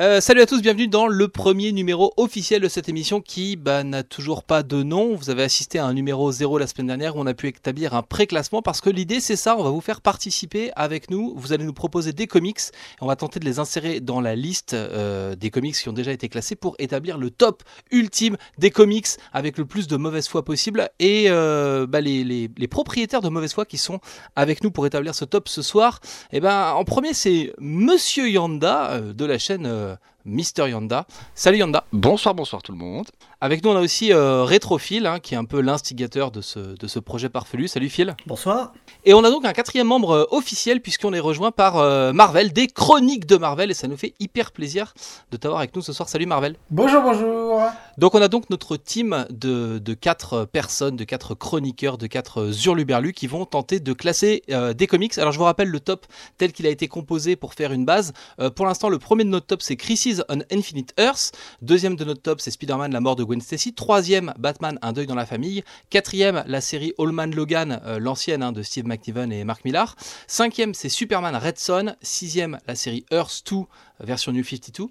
Euh, salut à tous, bienvenue dans le premier numéro officiel de cette émission qui bah, n'a toujours pas de nom. Vous avez assisté à un numéro 0 la semaine dernière où on a pu établir un pré-classement parce que l'idée c'est ça, on va vous faire participer avec nous. Vous allez nous proposer des comics et on va tenter de les insérer dans la liste euh, des comics qui ont déjà été classés pour établir le top ultime des comics avec le plus de mauvaise foi possible. Et euh, bah, les, propriétaires de mauvaise foi qui sont avec nous pour établir ce top ce soir, et eh ben en premier c'est Monsieur Yanda de la chaîne Mister Yanda. Salut Yanda. Bonsoir, bonsoir tout le monde. Avec nous, on a aussi euh, Rétrophile, hein, qui est un peu l'instigateur de ce, de ce projet parfelu. Salut Phil. Bonsoir. Et on a donc un quatrième membre euh, officiel, puisqu'on est rejoint par euh, Marvel, des chroniques de Marvel, et ça nous fait hyper plaisir de t'avoir avec nous ce soir. Salut Marvel. Bonjour, bonjour. Donc on a donc notre team de, de quatre personnes, de quatre chroniqueurs, de quatre zurluberlus qui vont tenter de classer euh, des comics. Alors je vous rappelle le top tel qu'il a été composé pour faire une base. Euh, pour l'instant, le premier de notre top, c'est Crisis on Infinite Earth. Deuxième de notre top, c'est Spider-Man, la mort de Gwen Stacy. Troisième, Batman, un deuil dans la famille. Quatrième, la série Allman Logan, euh, l'ancienne hein, de Steve McNiven et Mark Millar. Cinquième, c'est Superman Red Son. Sixième, la série Earth 2, version New 52.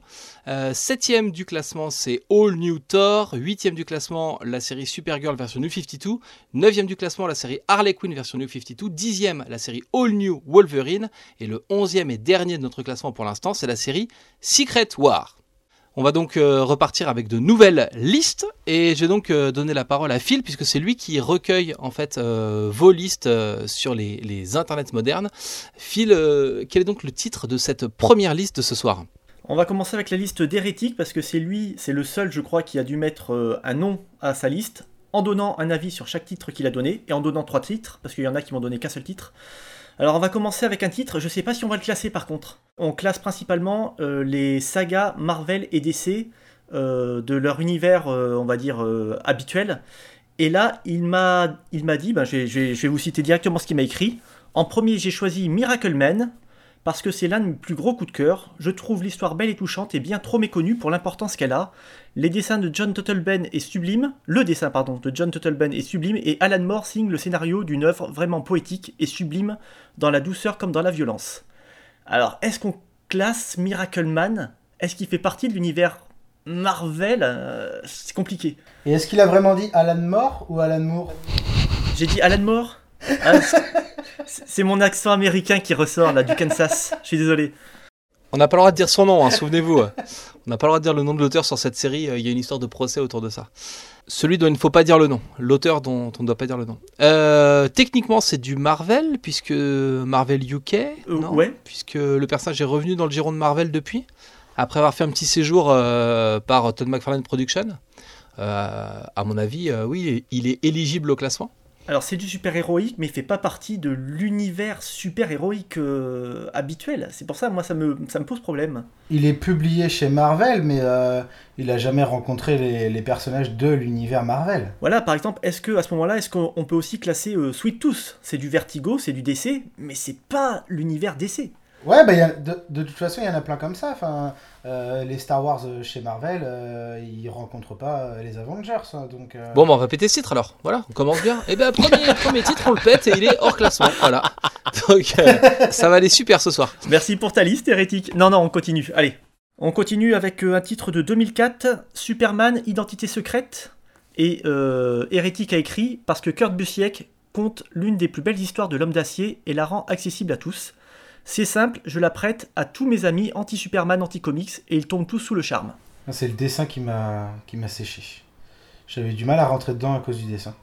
Euh, septième du classement, c'est All New Thor. Huitième du classement, la série Supergirl version New 52. Neuvième du classement, la série Harley Quinn version New 52. Dixième, la série All New Wolverine. Et le onzième et dernier de notre classement pour l'instant, c'est la série Secret War. On va donc euh, repartir avec de nouvelles listes et je vais donc euh, donner la parole à Phil puisque c'est lui qui recueille en fait euh, vos listes sur les, internets modernes. Phil, quel est donc le titre de cette première liste de ce soir? On va commencer avec la liste d'hérétiques parce que c'est lui, c'est le seul je crois qui a dû mettre un nom à sa liste en donnant un avis sur chaque titre qu'il a donné et en donnant trois titres parce qu'il y en a qui m'ont donné qu'un seul titre. Alors on va commencer avec un titre, je sais pas si on va le classer par contre. On classe principalement euh, les sagas Marvel et DC euh, de leur univers, euh, on va dire, habituel. Et là, il m'a dit, ben, je vais vous citer directement ce qu'il m'a écrit. En premier, j'ai choisi Miracle Man, parce que c'est l'un de mes plus gros coups de cœur. Je trouve l'histoire belle et touchante et bien trop méconnue pour l'importance qu'elle a. Les dessins de John Tuttleben est sublime, le dessin pardon de John Tuttleben est sublime et Alan Moore signe le scénario d'une œuvre vraiment poétique et sublime dans la douceur comme dans la violence. Alors, est-ce qu'on classe Miracle Man? Est-ce qu'il fait partie de l'univers Marvel? Euh, C'est compliqué. Et est-ce qu'il a vraiment dit Alan Moore ou Alan Moore? J'ai dit Alan Moore Ah, c'est- mon accent américain qui ressort là du Kansas. Je suis désolé. On n'a pas le droit de dire son nom, hein, souvenez-vous. On n'a pas le droit de dire le nom de l'auteur sur cette série, euh, il y a une histoire de procès autour de ça. Celui dont il ne faut pas dire le nom, l'auteur dont on ne doit pas dire le nom. Euh, techniquement, c'est du Marvel, puisque Marvel UK, Euh, non ouais. puisque le personnage est revenu dans le giron de Marvel depuis, après avoir fait un petit séjour euh, par Todd McFarlane Productions. Euh, à mon avis, oui, il est éligible au classement. Alors c'est du super héroïque, mais il fait pas partie de l'univers super héroïque euh, habituel. C'est pour ça, moi, ça me, ça me pose problème. Il est publié chez Marvel, mais euh, il a jamais rencontré les, les personnages de l'univers Marvel. Voilà, par exemple, est-ce que à ce moment-là, est-ce qu'on on peut aussi classer euh, Sweet Tooth? C'est du Vertigo, c'est du DC, mais c'est pas l'univers DC. Ouais, bah, il y a- de, de toute façon, il y en a plein comme ça. Enfin, euh, les Star Wars euh, chez Marvel, euh, ils rencontrent pas euh, les Avengers. hein, donc, euh, Bon, bah, on va péter ce titre alors. Voilà, on commence bien. Et ben, premier, premier titre, on le pète et il est hors classement. Voilà. Donc, euh, ça va aller super ce soir. Merci pour ta liste, hérétique. Non, non, on continue. Allez. On continue avec euh, un titre de 2004, Superman, Identité secrète. Et euh, Hérétique a écrit parce que Kurt Busiek compte l'une des plus belles histoires de l'homme d'acier et la rend accessible à tous. C'est simple, je la prête à tous mes amis anti-Superman, anti-comics et ils tombent tous sous le charme. c'est le dessin qui m'a qui m'a séché. J'avais du mal à rentrer dedans à cause du dessin.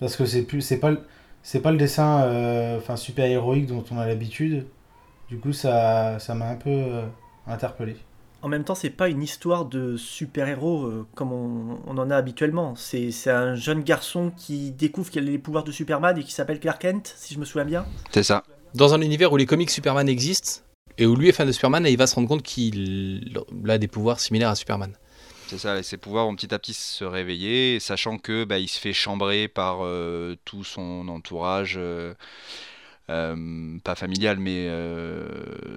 Parce que c'est plus c'est pas le- c'est pas le dessin euh, enfin super héroïque dont on a l'habitude. Du coup, ça ça m'a un peu euh, interpellé. En même temps, c'est pas une histoire de super-héros euh, comme on, on en a habituellement. C'est c'est un jeune garçon qui découvre qu'il a les pouvoirs de Superman et qui s'appelle Clark Kent, si je me souviens bien. C'est ça. Dans un univers où les comics Superman existent et où lui est fan de Superman et il va se rendre compte qu'il a des pouvoirs similaires à Superman. C'est ça, et ses pouvoirs vont petit à petit se réveiller, sachant que bah, il se fait chambrer par euh, tout son entourage, euh, euh, pas familial, mais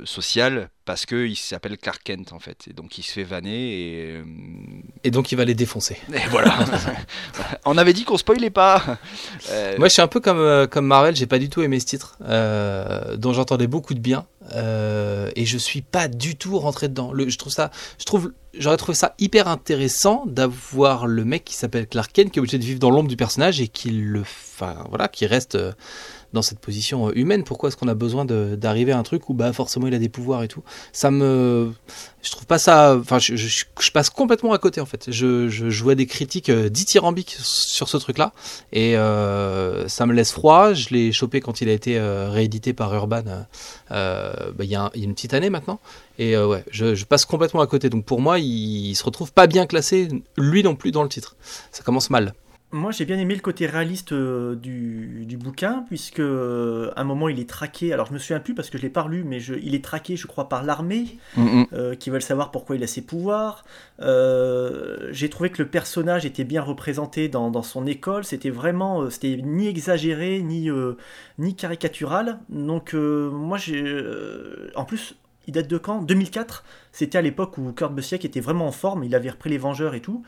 social, parce qu'il s'appelle Clark en fait. Et donc il se fait vanner et. Et donc il va les défoncer. et voilà. On avait dit qu'on spoilait pas. Euh, Moi, je suis un peu comme, euh, comme Marvel, j'ai pas du tout aimé ce titre, euh, dont j'entendais beaucoup de bien, et je suis pas du tout rentré dedans. Le, je trouve ça, je trouve, j'aurais trouvé ça hyper intéressant d'avoir le mec qui s'appelle Clark Kent, qui est obligé de vivre dans l'ombre du personnage et qui le, enfin voilà, qui reste dans cette position euh, humaine. Pourquoi est-ce qu'on a besoin d'arriver à un truc où bah forcément il a des pouvoirs et tout? Ça me, je trouve pas ça. Enfin, je, passe complètement à côté en fait. Je, je jouais des critiques euh, dithyrambiques sur ce truc-là. Et euh, ça me laisse froid. Je l'ai chopé quand il a été réédité par Urban bah, il y, a une petite année maintenant. Et ouais, je, je passe complètement à côté. Donc pour moi, il, il se retrouve pas bien classé, lui non plus, dans le titre. Ça commence mal. Moi, j'ai bien aimé le côté réaliste euh, du, du bouquin, puisque euh, à un moment, il est traqué. Alors, je me souviens plus parce que je l'ai pas lu, mais je- il est traqué, je crois, par l'armée, mm, mm. euh, qui veulent savoir pourquoi il a ses pouvoirs. J'ai trouvé que le personnage était bien représenté dans, dans son école. C'était vraiment, c'était ni exagéré ni ni caricatural. Donc, moi, j'ai, en plus. Il date de quand? 2004 C'était à l'époque où Kurt Busiek était vraiment en forme, il avait repris les Vengeurs et tout.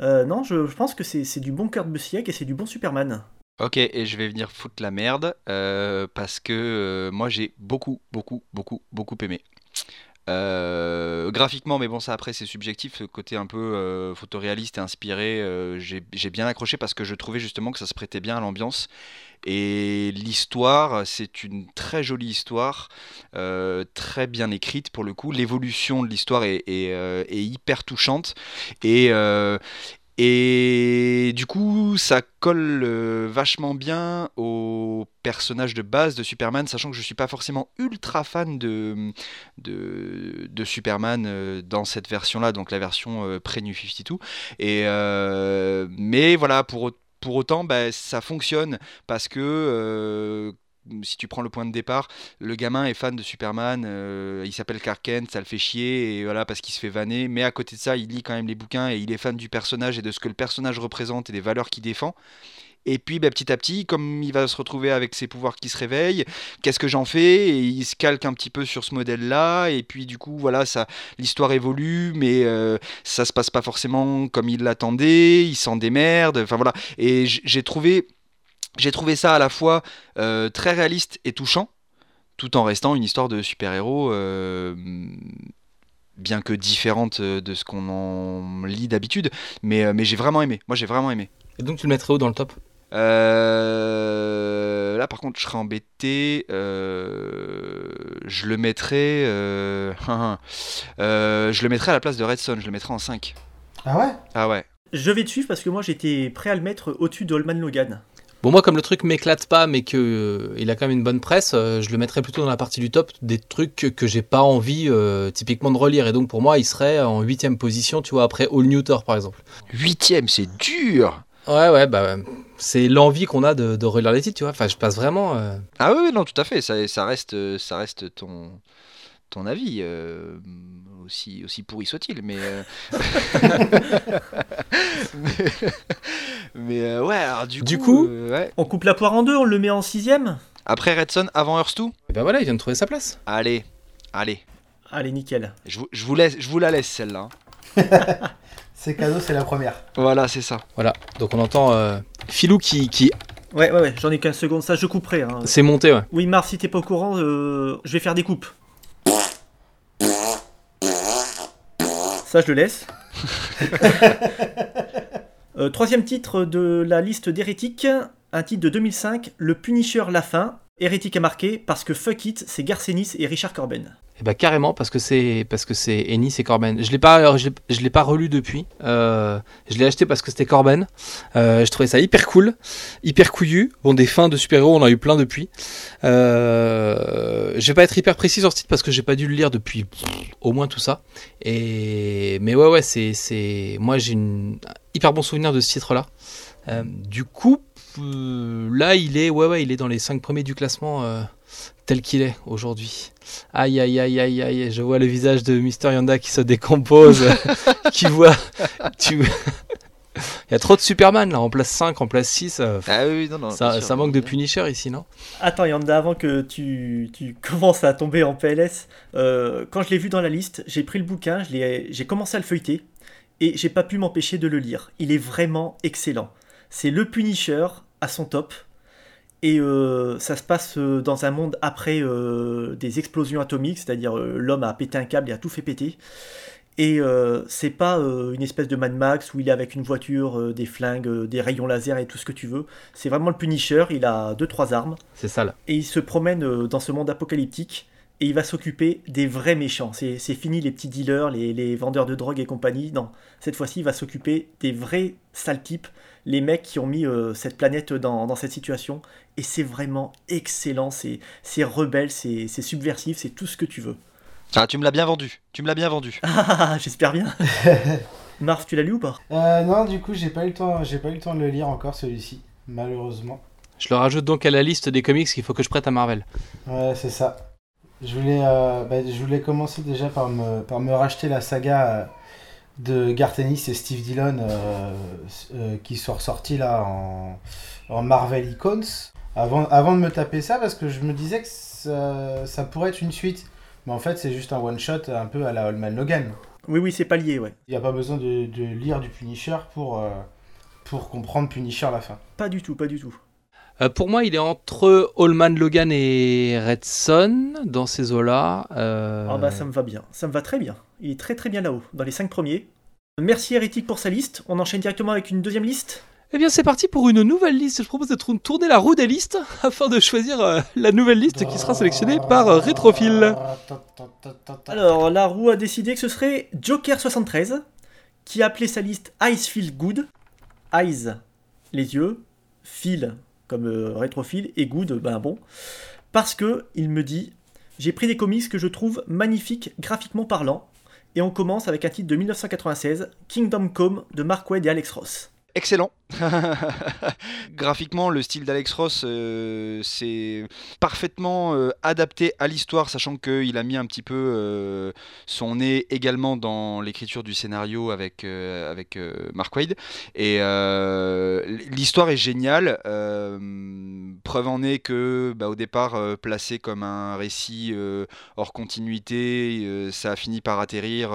Euh, non, je, pense que c'est du bon Kurt Busiek et c'est du bon Superman. Ok, et je vais venir foutre la merde euh, parce que euh, moi j'ai beaucoup, beaucoup, beaucoup, beaucoup aimé. Graphiquement, mais bon, ça après c'est subjectif, ce côté un peu photoréaliste et inspiré, j'ai bien accroché parce que je trouvais justement que ça se prêtait bien à l'ambiance. Et l'histoire, c'est une très jolie histoire, euh, très bien écrite pour le coup. L'évolution de l'histoire est, euh, hyper touchante. Et, euh, et du coup, ça colle vachement bien au personnage de base de Superman, sachant que je suis pas forcément ultra fan de, de, Superman dans cette version-là, donc la version euh, pré-New 52. Et, mais voilà, pour, au- pour autant, bah, ça fonctionne parce que euh, si tu prends le point de départ, le gamin est fan de Superman, euh, il s'appelle Clark ça le fait chier, et voilà, parce qu'il se fait vanner, mais à côté de ça, il lit quand même les bouquins et il est fan du personnage et de ce que le personnage représente et des valeurs qu'il défend. Et puis bah, petit à petit, comme il va se retrouver avec ses pouvoirs qui se réveillent, qu'est-ce que j'en fais? Et il se calque un petit peu sur ce modèle-là, et puis du coup, voilà, ça, l'histoire évolue, mais euh, ça se passe pas forcément comme il l'attendait, il s'en démerde, enfin voilà. Et j'ai trouvé, j'ai trouvé ça à la fois euh, très réaliste et touchant, tout en restant une histoire de super-héros, euh, bien que différente euh, de ce qu'on en lit d'habitude, mais, mais j'ai vraiment aimé. Moi, j'ai vraiment aimé. Et donc tu le mettrais où dans le top? Euh, là, par contre, je serais embêté. euh, je le mettrais. euh, euh, je le mettrais à la place de Redson. Je le mettrais en 5. Ah ouais? Ah ouais. Je vais te suivre parce que moi j'étais prêt à le mettre au-dessus de Holman Logan. Bon, moi, comme le truc m'éclate pas, mais que euh, il a quand même une bonne presse, euh, je le mettrais plutôt dans la partie du top des trucs que, que j'ai pas envie euh, typiquement de relire. Et donc pour moi, il serait en huitième position, tu vois, après All New Thor par exemple. Huitième, c'est dur. Ouais, ouais, bah c'est l'envie qu'on a de, de relire les titres, tu vois. Enfin, je passe vraiment. euh, Ah oui, oui, non, tout à fait. Ça, ça reste, ça reste ton, ton avis. euh, aussi, aussi pourri soit-il, mais. euh, mais, mais, euh, ouais, alors du, Du coup. euh, ouais. On coupe la poire en deux, on le met en sixième Après Redson, avant Earth 2 Et ben voilà, il vient de trouver sa place. Allez, allez. Allez, nickel. Je vous, je vous laisse, je vous la laisse celle-là. C'est cadeau, c'est la première. Voilà, c'est ça. Voilà, donc on entend euh, Philou qui, qui Ouais, ouais, ouais, j'en ai 15 secondes, ça je couperai. hein. s'est monté, ouais. Oui, Mars, si t'es pas au courant, euh, je vais faire des coupes. Ça, je le laisse. Euh, troisième titre de la liste d'hérétiques, un titre de 2005, Le Punisher La Fin. Hérétique à marquer parce que fuck it, c'est Garcenis et Richard Corben. Et bah carrément parce que c'est parce que c'est Ennis et Corben. Je l'ai pas je l'ai- pas relu depuis. Euh, je l'ai acheté parce que c'était Corben. Euh, je trouvais ça hyper cool, hyper couillu. Bon des fins de super-héros, on en a eu plein depuis. Euh, je vais pas être hyper précis sur ce titre parce que j'ai pas dû le lire depuis au moins tout ça. Et mais ouais ouais c'est c'est moi j'ai une un hyper bon souvenir de ce titre là. du coup euh, là il est ouais ouais il est dans les 5 premiers du classement. euh, tel qu'il est aujourd'hui. Aïe aïe aïe aïe aïe, je vois le visage de Mister Yanda qui se décompose, qui voit, tu, Il y a trop de Superman là, en place 5, en place 6. euh, Ah oui, non, non. ça, bien sûr, ça manque de. Punisher ici, non? Attends, Yanda, avant que tu, tu commences à tomber en PLS, euh, quand je l'ai vu dans la liste, j'ai pris le bouquin, je l'ai- j'ai commencé à le feuilleter, et j'ai pas pu m'empêcher de le lire. Il est vraiment excellent. C'est le Punisher à son top, et euh, ça se passe euh, dans un monde après euh, des explosions atomiques, c'est-à-dire euh, l'homme a pété un câble et a tout fait péter. Et c'est pas une espèce de Mad Max où il est avec une voiture, des flingues, des rayons laser et tout ce que tu veux. C'est vraiment le Punisher, il a deux trois armes C'est ça là. et il se promène dans ce monde apocalyptique et il va s'occuper des vrais méchants. C'est c'est fini les petits dealers, les, les vendeurs de drogue et compagnie. Non, cette fois-ci, il va s'occuper des vrais sales types, les mecs qui ont mis euh, cette planète dans, dans cette situation. Et c'est vraiment excellent, c'est c'est rebelle, c'est c'est subversif, c'est tout ce que tu veux. Ah, tu me l'as bien vendu. Tu me l'as bien vendu. Ah, j'espère bien. Marv, tu l'as lu ou pas? Euh, non, du coup, j'ai pas eu le temps, j'ai pas eu le temps de le lire encore celui-ci, malheureusement. Je le rajoute donc à la liste des comics qu'il faut que je prête à Marvel. Ouais, c'est ça. Je voulais, euh, bah, je voulais commencer déjà par me, par me racheter la saga euh, de Garth Ennis et Steve Dillon euh, euh, qui sont ressortis là en, en Marvel Icons. Avant, avant de me taper ça, parce que je me disais que ça, ça pourrait être une suite. Mais en fait, c'est juste un one-shot un peu à la Holman Logan. Oui, oui, c'est pas lié, ouais. Il n'y a pas besoin de, de lire du Punisher pour, euh, pour comprendre Punisher à la fin. Pas du tout, pas du tout. Euh, pour moi, il est entre Allman, Logan et Red Son dans ces eaux-là. Euh, Ah bah ça me va bien, ça me va très bien. Il est très très bien là-haut, dans les 5 premiers. Merci Hérétique pour sa liste. On enchaîne directement avec une deuxième liste. Eh bien, c'est parti pour une nouvelle liste. Je propose de tour- tourner la roue des listes afin de choisir euh, la nouvelle liste qui sera sélectionnée par euh, Rétrophile. Alors, la roue a décidé que ce serait Joker73, qui a appelé sa liste Eyes Feel Good. Eyes, les yeux, Feel, comme euh, rétrophile, et Good, ben bon. Parce que, il me dit, j'ai pris des comics que je trouve magnifiques graphiquement parlant. Et on commence avec un titre de 1996, Kingdom Come de Mark Waid et Alex Ross. Excellent. Graphiquement, le style d'Alex Ross, euh, c'est parfaitement euh, adapté à l'histoire, sachant qu'il a mis un petit peu euh, son nez également dans l'écriture du scénario avec, euh, avec Mark Waid. Et l'histoire est géniale. preuve en est que, bah, au départ, placé comme un récit hors continuité, ça a fini par atterrir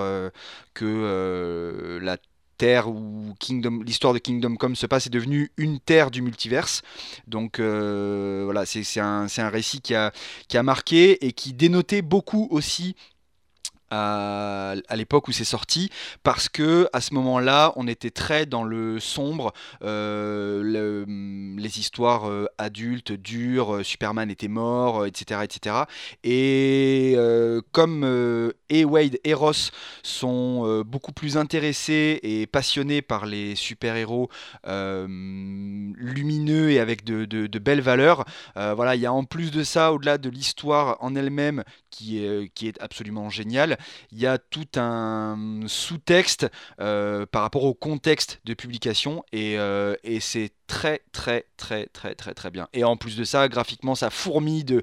que la terre où Kingdom, l'histoire de Kingdom Come se passe est devenue une terre du multiverse. Donc euh, voilà, c'est un, récit qui a marqué et qui dénotait beaucoup aussi à, l'époque où c'est sorti, parce que à ce moment-là, on était très dans le sombre, euh, le- les histoires euh, adultes, dures, euh, Superman était mort, etc., etc. Et comme et Wade et Ross sont beaucoup plus intéressés et passionnés par les super-héros euh, lumineux et avec de, de- belles valeurs, voilà, il y a en plus de ça, au-delà de l'histoire en elle-même qui est, euh, qui est absolument géniale, il y a tout un sous-texte euh, par rapport au contexte de publication et, euh, et c'est très très très très très très bien. Et en plus de ça, graphiquement, ça fourmille de,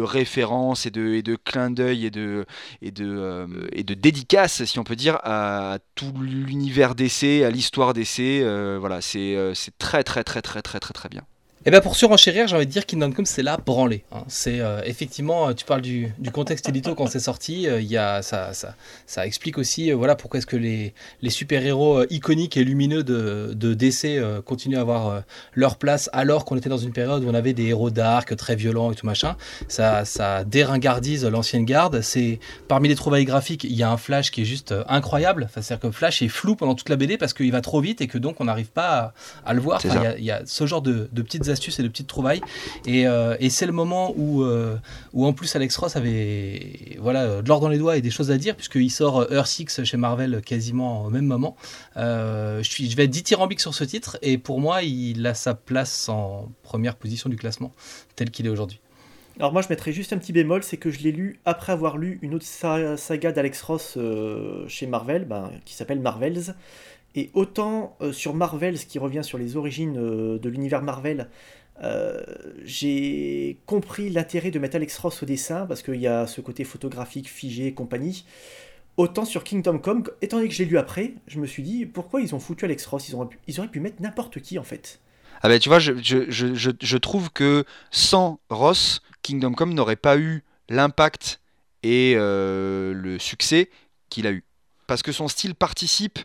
références et de, et clins d'œil et de, et, de, dédicaces, si on peut dire, à tout l'univers d'essai, à l'histoire d'essai. Voilà, c'est très très très très très très très bien. Et bien pour surenchérir, j'ai envie de dire Kingdom Come c'est la branlée. hein. C'est euh, effectivement, euh, tu parles du, du contexte édito quand c'est sorti, euh, y a, ça, ça, ça explique aussi euh, voilà pourquoi est-ce que les, les super-héros iconiques et lumineux de, de DC continuent à avoir leur place alors qu'on était dans une période où on avait des héros dark, très violents et tout machin. Ça, ça déringardise l'ancienne garde. C'est parmi les trouvailles graphiques, il y a un Flash qui est juste incroyable. Enfin, C'est-à-dire que Flash est flou pendant toute la BD parce qu'il va trop vite et que donc on n'arrive pas à, à le voir. Enfin, il y y, a ce genre de, de petites astuces et de petites trouvailles. Et, euh, c'est le moment où, euh, où en plus Alex Ross avait voilà, de l'or dans les doigts et des choses à dire, puisqu'il sort euh, Earth 6 chez Marvel quasiment au même moment. Je, vais être dithyrambique sur ce titre, et pour moi, il a sa place en première position du classement, tel qu'il est aujourd'hui. Alors moi je mettrais juste un petit bémol, c'est que je l'ai lu après avoir lu une autre sa- saga d'Alex Ross chez Marvel, ben, qui s'appelle Marvels. Et autant euh, sur Marvels, qui revient sur les origines euh, de l'univers Marvel, euh, j'ai compris l'intérêt de mettre Alex Ross au dessin, parce qu'il y a ce côté photographique, figé et compagnie. Autant sur Kingdom Come, étant donné que j'ai lu après, je me suis dit pourquoi ils ont foutu Alex Ross? Ils auraient, pu, mettre n'importe qui en fait. Ah bah tu vois, je, je, trouve que sans Ross, Kingdom Come n'aurait pas eu l'impact et le succès qu'il a eu. Parce que son style participe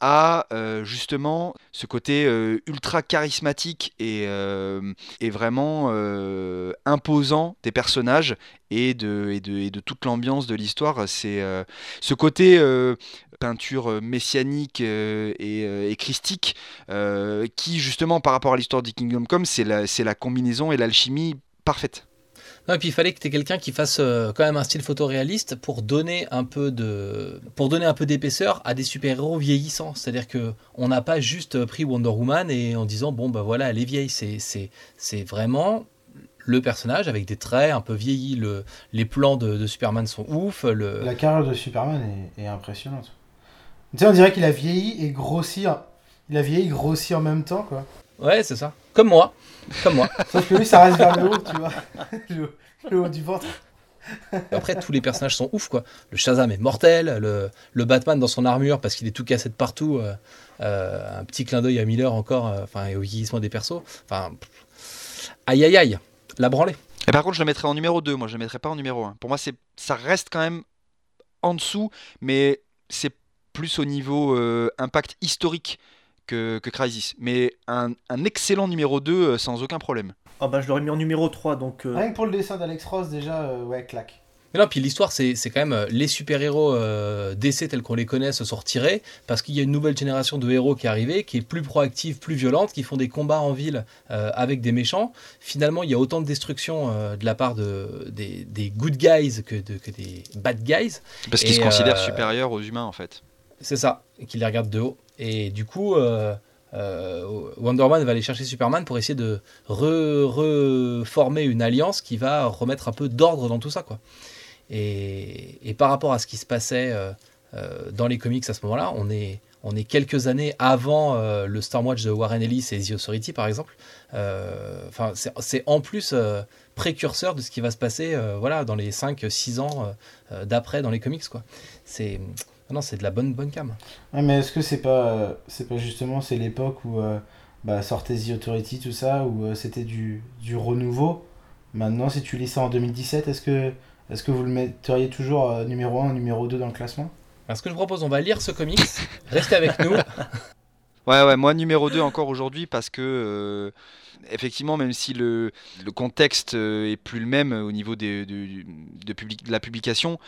à euh, justement ce côté euh, ultra charismatique et, et vraiment imposant des personnages et de, et de, et de toute l'ambiance de l'histoire. C'est ce côté peinture messianique et, et, christique qui justement par rapport à l'histoire du Kingdom Come c'est la, la combinaison et l'alchimie parfaite. Non, et puis il fallait que tu aies quelqu'un qui fasse euh, quand même un style photoréaliste pour donner un peu de pour donner un peu d'épaisseur à des super-héros vieillissants. C'est-à-dire que on n'a pas juste pris Wonder Woman et en disant bon bah voilà, elle est vieille, c'est c'est vraiment le personnage avec des traits un peu vieillis, le, les plans de, Superman sont ouf. Le... La carrière de Superman est, est impressionnante. Tu sais, on dirait qu'il a vieilli et grossi. Il a vieilli grossi en même temps, quoi. Ouais, c'est ça. Comme moi. Comme moi. Sauf que lui, ça reste vers le haut, tu vois. Le, haut du ventre. Après, tous les personnages sont ouf, quoi. Le Shazam est mortel, le, le Batman dans son armure parce qu'il est tout cassé de partout. Euh, euh, un petit clin d'œil à Miller encore, euh, enfin, et au vieillissement des persos. Enfin, aïe aïe aïe, la branlée. Et par contre, je le mettrais en numéro 2, moi je le mettrais pas en numéro 1. Pour moi, c'est ça reste quand même en dessous, mais c'est plus au niveau impact historique que, Crisis. Mais un, excellent numéro 2 euh, sans aucun problème. Ah bah je l'aurais mis en numéro 3 donc... Euh, Rien que pour le dessin d'Alex Ross déjà, euh, ouais, claque. Mais non, puis l'histoire, c'est, quand même les super-héros DC tels qu'on les connaît se sont retirés parce qu'il y a une nouvelle génération de héros qui est arrivée, qui est plus proactive, plus violente, qui font des combats en ville avec des méchants. Finalement, il y a autant de destruction de la part de, des, good guys que, de, que des bad guys. Parce qu'ils se considèrent supérieurs aux humains en fait. C'est ça, et qu'ils les regardent de haut. Et du coup, euh, euh, Wonder Woman va aller chercher Superman pour essayer de reformer une alliance qui va remettre un peu d'ordre dans tout ça. Quoi. Et, par rapport à ce qui se passait euh, dans les comics à ce moment-là, on est, on est quelques années avant le Stormwatch de Warren Ellis et The Authority, par exemple. Enfin, c'est en plus précurseur de ce qui va se passer voilà, dans les 5-6 ans d'après dans les comics. C'est ah non, c'est de la bonne bonne cam. mais est-ce que c'est pas c'est pas justement c'est l'époque où euh, bah, sortait The Authority tout ça où euh, c'était du, du renouveau. Maintenant, si tu lis ça en 2017, est-ce que est-ce que vous le metteriez toujours euh, numéro 1 numéro 2 dans le classement? Ce que je propose, on va lire ce comics. Restez avec nous. Ouais, ouais, moi numéro 2 encore aujourd'hui parce que effectivement, même si le, le, contexte est plus le même au niveau des, de, de, de la publication,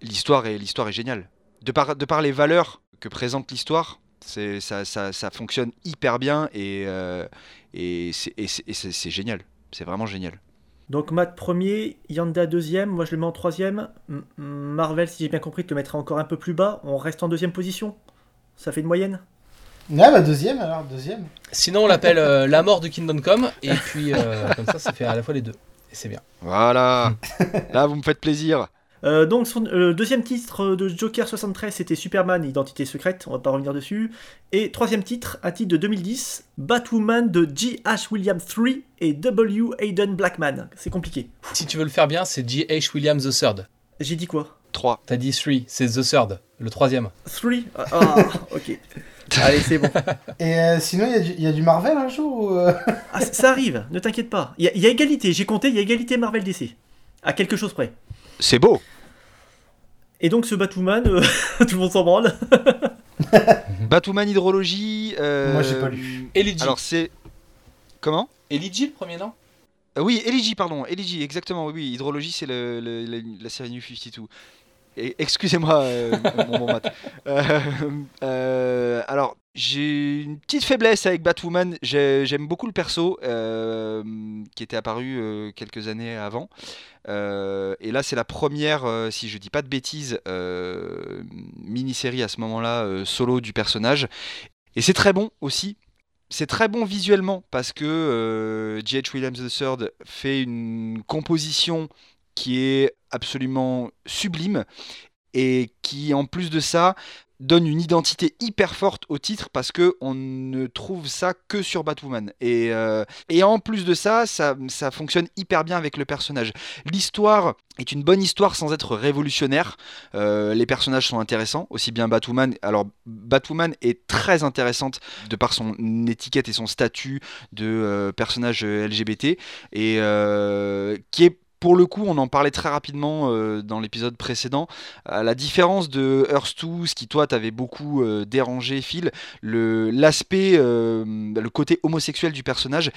l'histoire est, l'histoire est géniale de par, de par les valeurs que présente l'histoire, c'est, ça, ça, ça, fonctionne hyper bien et, euh, et, c'est, génial. C'est vraiment génial. Donc Matt premier, Yanda deuxième, moi je le mets en troisième. Marvel, si j'ai bien compris, te mettra encore un peu plus bas. On reste en deuxième position. Ça fait une moyenne? Ah bah deuxième alors, deuxième. Sinon on l'appelle euh, La mort de Kingdom Come, et puis euh, comme ça ça fait à la fois les deux. Et c'est bien. Voilà. Là vous me faites plaisir. Euh, donc, son euh, deuxième titre de Joker 73, c'était Superman, Identité secrète, on va pas revenir dessus. Et troisième titre, un titre de 2010, Batwoman de G.H. Williams 3 et W. Hayden Blackman. C'est compliqué. Si tu veux le faire bien, c'est G.H. Williams the Third. J'ai dit quoi? 3. T'as dit 3, c'est The Third, le troisième. 3 Ah, ok. Allez, c'est bon. Et euh, sinon, il y, a du Marvel un jour ah, Ça arrive, ne t'inquiète pas. Il y, y, a égalité, j'ai compté, il y a égalité Marvel DC. À quelque chose près. C'est beau. Et donc ce Batwoman, euh, tout le monde s'en branle. Batwoman Hydrologie. Euh... Moi j'ai pas lu. Eligi. Alors c'est. Comment? Eligi le premier nom euh, Oui, Eligi, pardon. Eligi, exactement. Oui, Hydrologie c'est le, la série New 52. Excusez-moi, euh, mon bon mat. alors, j'ai une petite faiblesse avec Batwoman. J'aime beaucoup le perso qui était apparu quelques années avant. Euh, et là, c'est la première, euh, si je dis pas de bêtises, euh, mini-série à ce moment-là, solo du personnage. Et c'est très bon aussi. C'est très bon visuellement parce que J.H. Williams III fait une composition qui est absolument sublime et qui, en plus de ça, donne une identité hyper forte au titre parce que on ne trouve ça que sur Batwoman. Et, euh, et en plus de ça, ça, ça fonctionne hyper bien avec le personnage. L'histoire est une bonne histoire sans être révolutionnaire. Euh, les personnages sont intéressants, aussi bien Batwoman. Alors Batwoman est très intéressante de par son étiquette et son statut de euh, personnage LGBT et qui est pour le coup, on en parlait très rapidement euh, dans l'épisode précédent. À la différence de Earth 2, ce qui toi t'avait beaucoup euh, dérangé, Phil, l'aspect, euh, le, côté homosexuel du personnage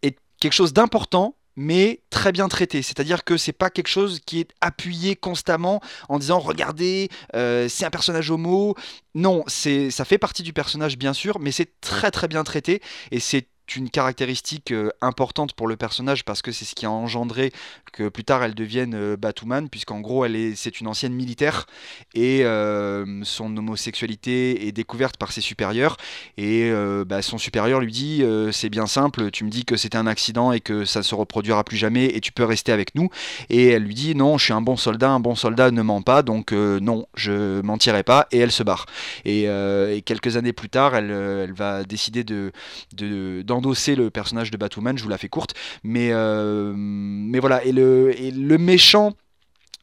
est quelque chose d'important, mais très bien traité. C'est-à-dire que c'est pas quelque chose qui est appuyé constamment en disant regardez, c'est un personnage homo. Non, c'est ça fait partie du personnage bien sûr, mais c'est très très bien traité et c'est une caractéristique euh, importante pour le personnage parce que c'est ce qui a engendré que plus tard elle devienne euh, Batwoman puisqu'en gros elle est c'est une ancienne militaire et euh, son homosexualité est découverte par ses supérieurs et bah, son supérieur lui dit c'est bien simple tu me dis que c'était un accident et que ça se reproduira plus jamais et tu peux rester avec nous et elle lui dit non je suis un bon soldat un bon soldat ne ment pas donc non je mentirai pas et elle se barre. Et, quelques années plus tard elle, elle va décider de, de endosser le personnage de Batwoman, je vous la fais courte, mais, euh, voilà, et le, et le méchant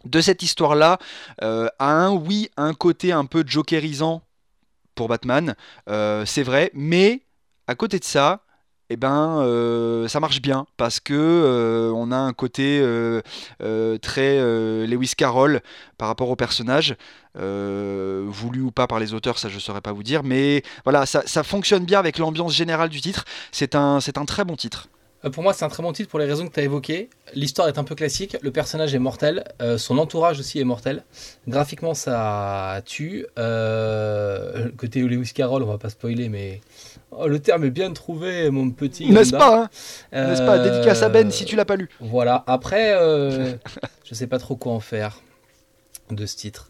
de cette histoire-là euh, a un, oui, un côté un peu jokerisant pour Batman, euh, c'est vrai, mais à côté de ça, eh ben, ça marche bien parce que on a un côté très Lewis Carroll par rapport au personnage. Euh, voulu ou pas par les auteurs, ça je saurais pas vous dire, mais voilà, ça, fonctionne bien avec l'ambiance générale du titre. C'est un très bon titre. Euh, pour moi, c'est un très bon titre pour les raisons que tu as évoquées. L'histoire est un peu classique, le personnage est mortel, euh, son entourage aussi est mortel. Graphiquement, ça tue. Euh, côté Lewis Carroll, on va pas spoiler, mais oh, le terme est bien trouvé, mon petit. N'est-ce pas hein? N'est-ce pas? Dédicace à Ben si tu l'as pas lu. Voilà. Après, je sais pas trop quoi en faire de ce titre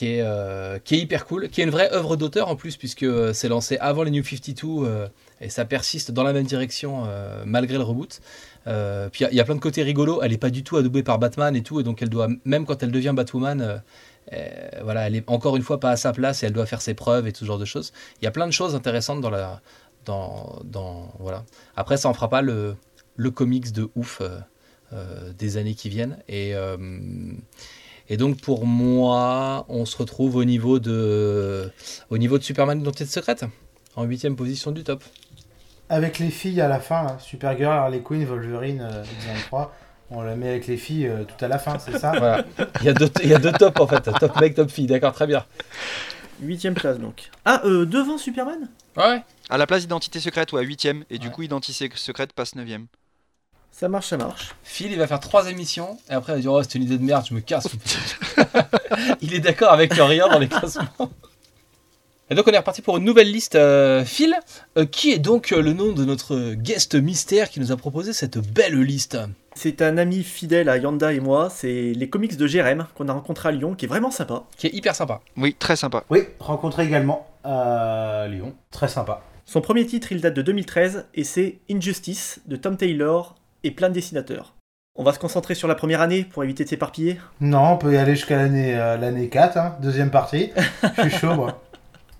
qui est, euh, qui est hyper cool, qui est une vraie œuvre d'auteur en plus, puisque euh, c'est lancé avant les New 52 euh, et ça persiste dans la même direction malgré le reboot. puis il y, a plein de côtés rigolos, elle n'est pas du tout adoubée par Batman et tout, et donc elle doit, même quand elle devient Batwoman, voilà, elle est encore une fois pas à sa place et elle doit faire ses preuves et tout ce genre de choses. Il y a plein de choses intéressantes dans la. Dans, voilà. Après, ça en fera pas le, le comics de ouf des années qui viennent. Et. Et donc pour moi, on se retrouve au niveau de, au niveau de Superman Identité secrète, en huitième position du top. Avec les filles à la fin, là, Supergirl, Harley Quinn, Wolverine, euh, on la met avec les filles euh, tout à la fin, c'est ça? Voilà. Il y, a deux, il y a deux tops en fait, top mec, top fille, d'accord, très bien. Huitième place donc. Ah, euh, devant Superman? Ouais. À la place d'identité secrète, ouais, huitième. Et du coup, identité secrète passe neuvième. Ça marche, ça marche. Phil, il va faire trois émissions et après il va dire Oh, c'est une idée de merde, je me casse. il est d'accord avec rien dans les classements. Et donc on est reparti pour une nouvelle liste. Euh, Phil, euh, qui est donc euh, le nom de notre guest mystère qui nous a proposé cette belle liste? C'est un ami fidèle à Yanda et moi. C'est les comics de Jérém qu'on a rencontré à Lyon, qui est vraiment sympa. Qui est hyper sympa. Oui, très sympa. Oui, rencontré également à Lyon. Très sympa. Son premier titre, il date de 2013 et c'est Injustice de Tom Taylor et plein de dessinateurs. On va se concentrer sur la première année pour éviter de s'éparpiller? Non, on peut y aller jusqu'à l'année euh, l'année 4, hein, deuxième partie. Je suis chaud, moi.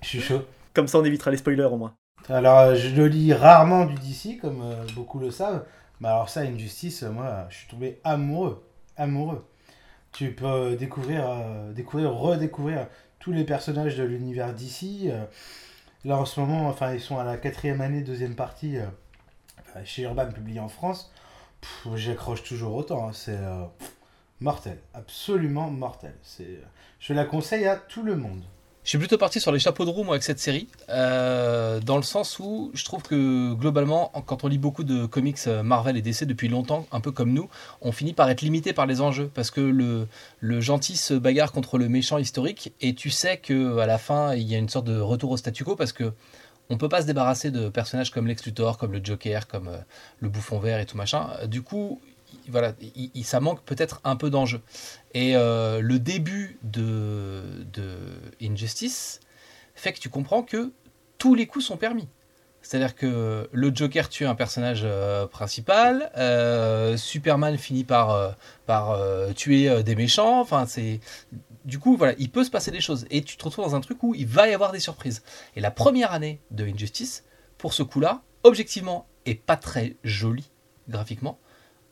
Je suis chaud. Comme ça, on évitera les spoilers au moins. Alors, euh, je le lis rarement du DC, comme euh, beaucoup le savent. Mais alors ça, Injustice, moi, je suis tombé amoureux. Amoureux. Tu peux découvrir, découvrir, redécouvrir tous les personnages de l'univers DC. là, en ce moment, enfin, ils sont à la quatrième année, deuxième partie chez Urban publié en France, j'accroche toujours autant. Hein. C'est euh, mortel, absolument mortel. C'est, je la conseille à tout le monde. Je suis plutôt parti sur les chapeaux de roue moi avec cette série, euh, dans le sens où je trouve que globalement, quand on lit beaucoup de comics euh, Marvel et DC depuis longtemps, un peu comme nous, on finit par être limité par les enjeux, parce que le, le gentil se bagarre contre le méchant historique, et tu sais que à la fin il y a une sorte de retour au statu quo, parce que on peut pas se débarrasser de personnages comme Lex Luthor, comme le Joker, comme euh, le Bouffon Vert et tout machin. Du coup, voilà, il, ça manque peut-être un peu d'enjeu. Et euh, le début de, de, Injustice fait que tu comprends que tous les coups sont permis. C'est-à-dire que le Joker tue un personnage euh, principal, Superman finit par, par tuer des méchants. Enfin, c'est du coup, voilà, il peut se passer des choses. Et tu te retrouves dans un truc où il va y avoir des surprises. Et la première année de Injustice, pour ce coup-là, objectivement, est pas très jolie graphiquement.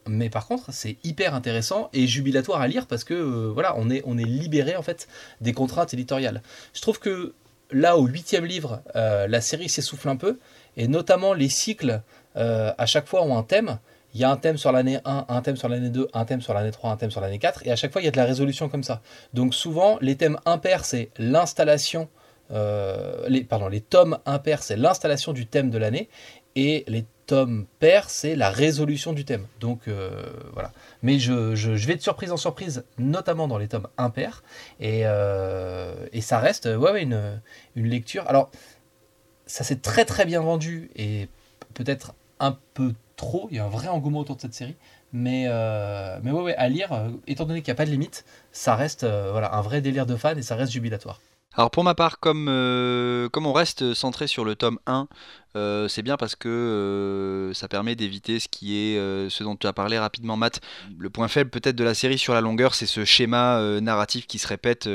Mais par contre, c'est hyper intéressant et jubilatoire à lire parce que euh, voilà, on est, on est libéré en fait des contraintes éditoriales. Je trouve que là, au huitième livre, euh, la série s'essouffle un peu et notamment les cycles euh, à chaque fois ont un thème. Il y a un thème sur l'année 1, un thème sur l'année 2, un thème sur l'année 3, un thème sur l'année 4, et à chaque fois il y a de la résolution comme ça. Donc souvent, les thèmes impairs, c'est l'installation, les, pardon, les tomes impairs, c'est l'installation du thème de l'année, et les tome pair, c'est la résolution du thème. Donc euh, voilà. Mais je, je, vais de surprise en surprise, notamment dans les tomes impairs. Et, euh, et ça reste ouais, une, une lecture. Alors, ça s'est très très bien vendu et peut-être un peu trop. Il y a un vrai engouement autour de cette série. Mais, euh, mais ouais, ouais, à lire, étant donné qu'il n'y a pas de limite, ça reste voilà, un vrai délire de fan et ça reste jubilatoire. Alors pour ma part, comme, euh, comme on reste centré sur le tome 1, euh, c'est bien parce que euh, ça permet d'éviter ce qui est ce dont tu as parlé rapidement Matt. Le point faible peut-être de la série sur la longueur, c'est ce schéma narratif qui se répète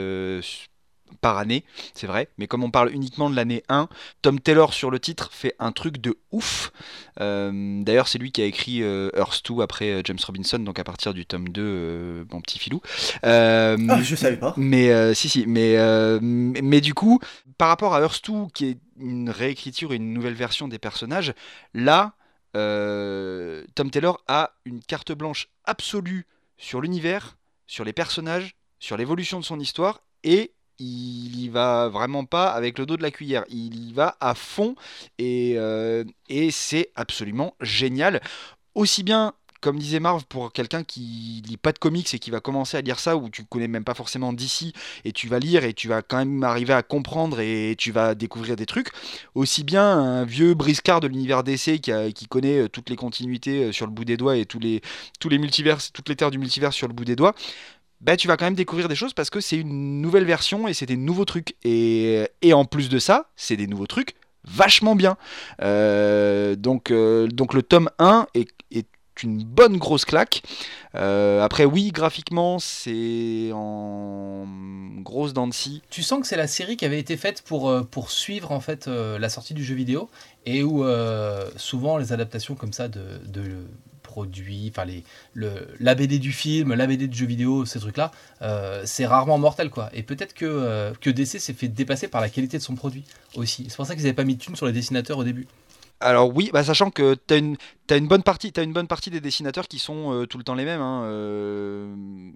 par année, c'est vrai, mais comme on parle uniquement de l'année 1, Tom Taylor sur le titre fait un truc de ouf. Euh, d'ailleurs, c'est lui qui a écrit euh, Earth 2 après euh, James Robinson, donc à partir du tome 2, mon petit filou. ah, je savais pas. Mais si, si, mais, mais du coup, par rapport à Earth 2, qui est une réécriture et une nouvelle version des personnages, là, Tom Taylor a une carte blanche absolue sur l'univers, sur les personnages, sur l'évolution de son histoire et il y va vraiment pas avec le dos de la cuillère. Il y va à fond et, euh, et c'est absolument génial. Aussi bien comme disait Marv, pour quelqu'un qui lit pas de comics et qui va commencer à lire ça, où tu connais même pas forcément d'ici, et tu vas lire et tu vas quand même arriver à comprendre et tu vas découvrir des trucs, aussi bien un vieux briscard de l'univers DC qui, qui, connaît euh, toutes les continuités euh, sur le bout des doigts et tous les, tous les multivers, toutes les terres du multivers sur le bout des doigts, bah, tu vas quand même découvrir des choses parce que c'est une nouvelle version et c'est des nouveaux trucs. Et, et en plus de ça, c'est des nouveaux trucs vachement bien. Euh, donc, euh, donc le tome 1 est, est une bonne grosse claque. Euh, après, oui, graphiquement, c'est en grosse dents de scie. Tu sens que c'est la série qui avait été faite pour, pour suivre en fait la sortie du jeu vidéo et où souvent les adaptations comme ça de produits, enfin les, le, la BD du film, la BD du jeu vidéo, ces trucs-là, euh, c'est rarement mortel quoi. Et peut-être que, euh, que DC s'est fait dépasser par la qualité de son produit aussi. C'est pour ça qu'ils n'avaient pas mis de thunes sur les dessinateurs au début. Alors oui, bah, sachant que tu une, bonne partie, des dessinateurs qui sont euh, tout le temps les mêmes, hein, euh,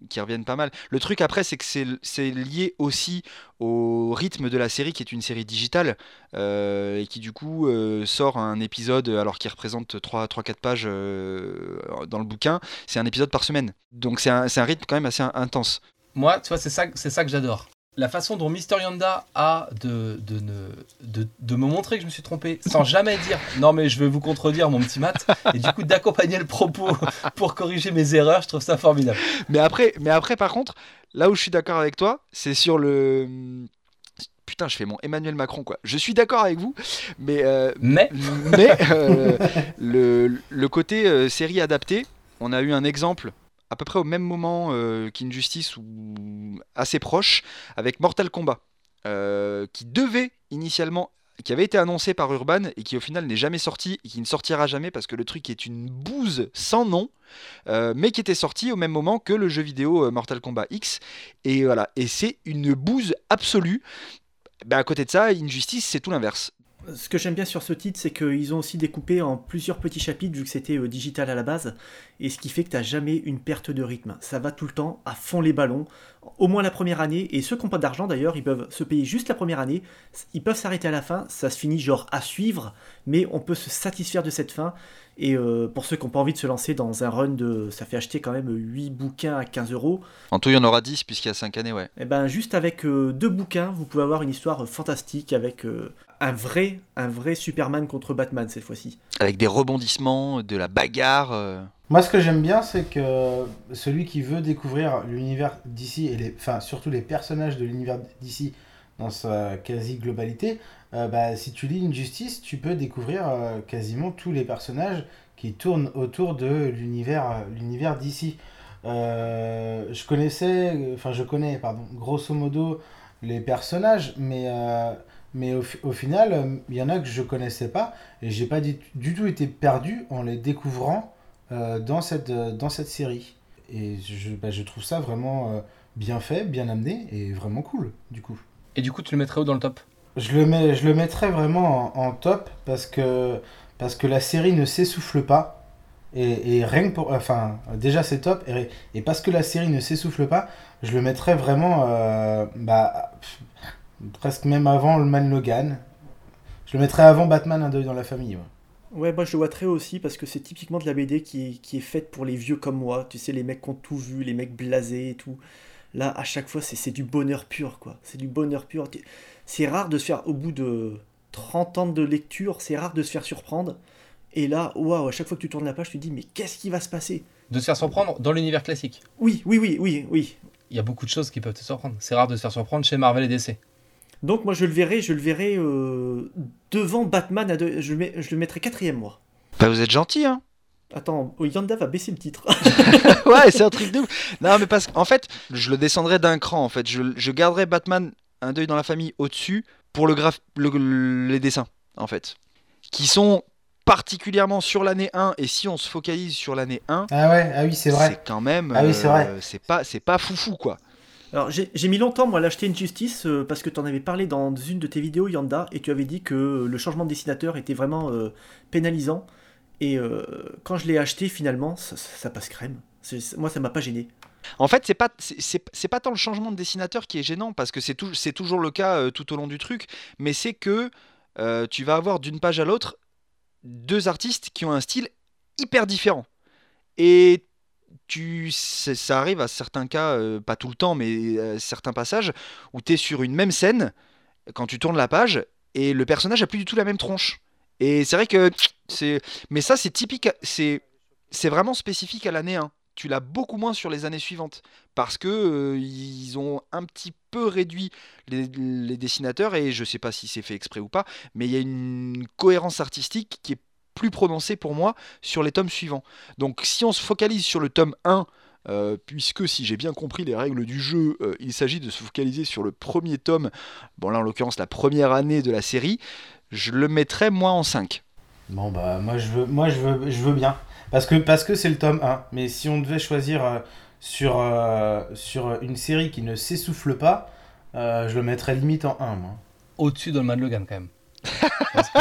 qui reviennent pas mal. Le truc après, c'est que c'est lié aussi au rythme de la série, qui est une série digitale, euh, et qui du coup sort un épisode, alors qu'il représente 3-4 pages dans le bouquin, c'est un épisode par semaine. Donc c'est un, un, rythme quand même assez intense. Moi, tu vois, c'est ça, ça que j'adore la façon dont Mister Yanda a de, de, de, de, me montrer que je me suis trompé sans jamais dire non mais je vais vous contredire mon petit Matt et du coup d'accompagner le propos pour corriger mes erreurs, je trouve ça formidable. Mais après, mais après par contre, là où je suis d'accord avec toi, c'est sur le putain, je fais mon Emmanuel Macron quoi. Je suis d'accord avec vous, mais euh, mais, mais euh, le, le, côté euh, série adaptée, on a eu un exemple à peu près au même moment euh, qu'Injustice ou assez proche avec Mortal Kombat, euh, qui devait initialement, qui avait été annoncé par Urban et qui au final n'est jamais sorti et qui ne sortira jamais parce que le truc est une bouse sans nom, euh, mais qui était sorti au même moment que le jeu vidéo Mortal Kombat X. Et voilà, et c'est une bouse absolue. Ben, à côté de ça, Injustice, c'est tout l'inverse ce que j'aime bien sur ce titre, c'est qu'ils ont aussi découpé en plusieurs petits chapitres, vu que c'était euh, digital à la base, et ce qui fait que tu n'as jamais une perte de rythme. Ça va tout le temps à fond les ballons, au moins la première année, et ceux qui n'ont pas d'argent d'ailleurs, ils peuvent se payer juste la première année, ils peuvent s'arrêter à la fin, ça se finit genre à suivre, mais on peut se satisfaire de cette fin, et euh, pour ceux qui n'ont pas envie de se lancer dans un run de... Ça fait acheter quand même 8 bouquins à 15 euros. En tout, il y en aura 10 puisqu'il y a 5 années, ouais. Et eh ben juste avec euh, deux bouquins, vous pouvez avoir une histoire fantastique avec un vrai, un vrai Superman contre Batman cette fois-ci. Avec des rebondissements, de la bagarre. Euh. Moi, ce que j'aime bien, c'est que celui qui veut découvrir l'univers d'ici et les, enfin surtout les personnages de l'univers d'ici dans sa quasi-globalité, euh, bah, si tu lis Injustice, tu peux découvrir euh, quasiment tous les personnages qui tournent autour de l'univers l'univers d'ici. euh, je connaissais, enfin je connais, pardon, grosso modo les personnages, mais, euh, mais au, fi- au final, euh, il y en a que je connaissais pas et j'ai pas du, tout été perdu en les découvrant euh, dans, cette, euh, dans cette série. Et je, bah, je trouve ça vraiment euh, bien fait, bien amené et vraiment cool du coup. Et du coup, tu le mettrais où dans le top? Je le, mets, je le mettrais vraiment en, en top parce que, parce que la série ne s'essouffle pas. Et, et rien que pour. Enfin, déjà c'est top. Et, et parce que la série ne s'essouffle pas, je le mettrais vraiment. euh, bah, pff, presque même avant le Man Logan. Je le mettrais avant Batman Un deuil dans la famille. ouais. Ouais, moi je le vois très haut aussi parce que c'est typiquement de la BD qui est, qui est faite pour les vieux comme moi. Tu sais, les mecs qui ont tout vu, les mecs blasés et tout. Là, à chaque fois, c'est du bonheur pur, quoi. C'est du bonheur pur. C'est rare de se faire, au bout de 30 ans de lecture, c'est rare de se faire surprendre. Et là, waouh, à chaque fois que tu tournes la page, tu te dis, mais qu'est-ce qui va se passer? De se faire surprendre dans l'univers classique. Oui, oui, oui, oui, oui. Il y a beaucoup de choses qui peuvent te surprendre. C'est rare de se faire surprendre chez Marvel et DC. Donc moi je le verrai, je le verrai euh, devant Batman. À deux- je, le mets- je le mettrai quatrième moi. Bah, vous êtes gentil, hein Attends, oh, Yanda va baisser le titre. Ouais, c'est un truc de ouf. Non, mais parce qu'en fait, je le descendrai d'un cran. En fait, je, je garderai Batman, un deuil dans la famille au-dessus pour le graph, le- les dessins, en fait, qui sont particulièrement sur l'année 1. Et si on se focalise sur l'année 1, Ah ouais, ah oui, c'est vrai. c'est quand même. Ah oui, c'est vrai. euh, C'est pas, c'est pas foufou, quoi. Alors j'ai mis longtemps moi à l'acheter Injustice euh, parce que tu en avais parlé dans une de tes vidéos Yanda et tu avais dit que le changement de dessinateur était vraiment euh, pénalisant. Et euh, quand je l'ai acheté finalement, ça, passe crème. Moi ça m'a pas gêné. En fait, c'est pas c'est- pas tant le changement de dessinateur qui est gênant parce que c'est c'est toujours le cas euh, tout au long du truc, mais c'est que euh, tu vas avoir d'une page à l'autre deux artistes qui ont un style hyper différent. Et tu ça arrive à certains cas, euh, pas tout le temps, mais euh, certains passages où tu es sur une même scène quand tu tournes la page et le personnage a plus du tout la même tronche. Et c'est vrai que c'est mais ça c'est typique c'est c'est vraiment spécifique à l'année 1 tu l'as beaucoup moins sur les années suivantes parce que euh, ils ont un petit peu réduit les, les dessinateurs et je sais pas si c'est fait exprès ou pas, mais il y a une cohérence artistique qui est plus prononcée pour moi sur les tomes suivants. Donc si on se focalise sur le tome 1 euh, puisque si j'ai bien compris les règles du jeu, euh, il s'agit de se focaliser sur le premier tome, bon là en l'occurrence la première année de la série, je le mettrais moi en 5. Bon bah moi je veux moi je veux je veux bien parce que parce que c'est le tome 1 mais si on devait choisir euh, sur euh, sur une série qui ne s'essouffle pas euh, je le mettrais limite en 1 moi. Au-dessus de Man Logan, quand même. Parce que,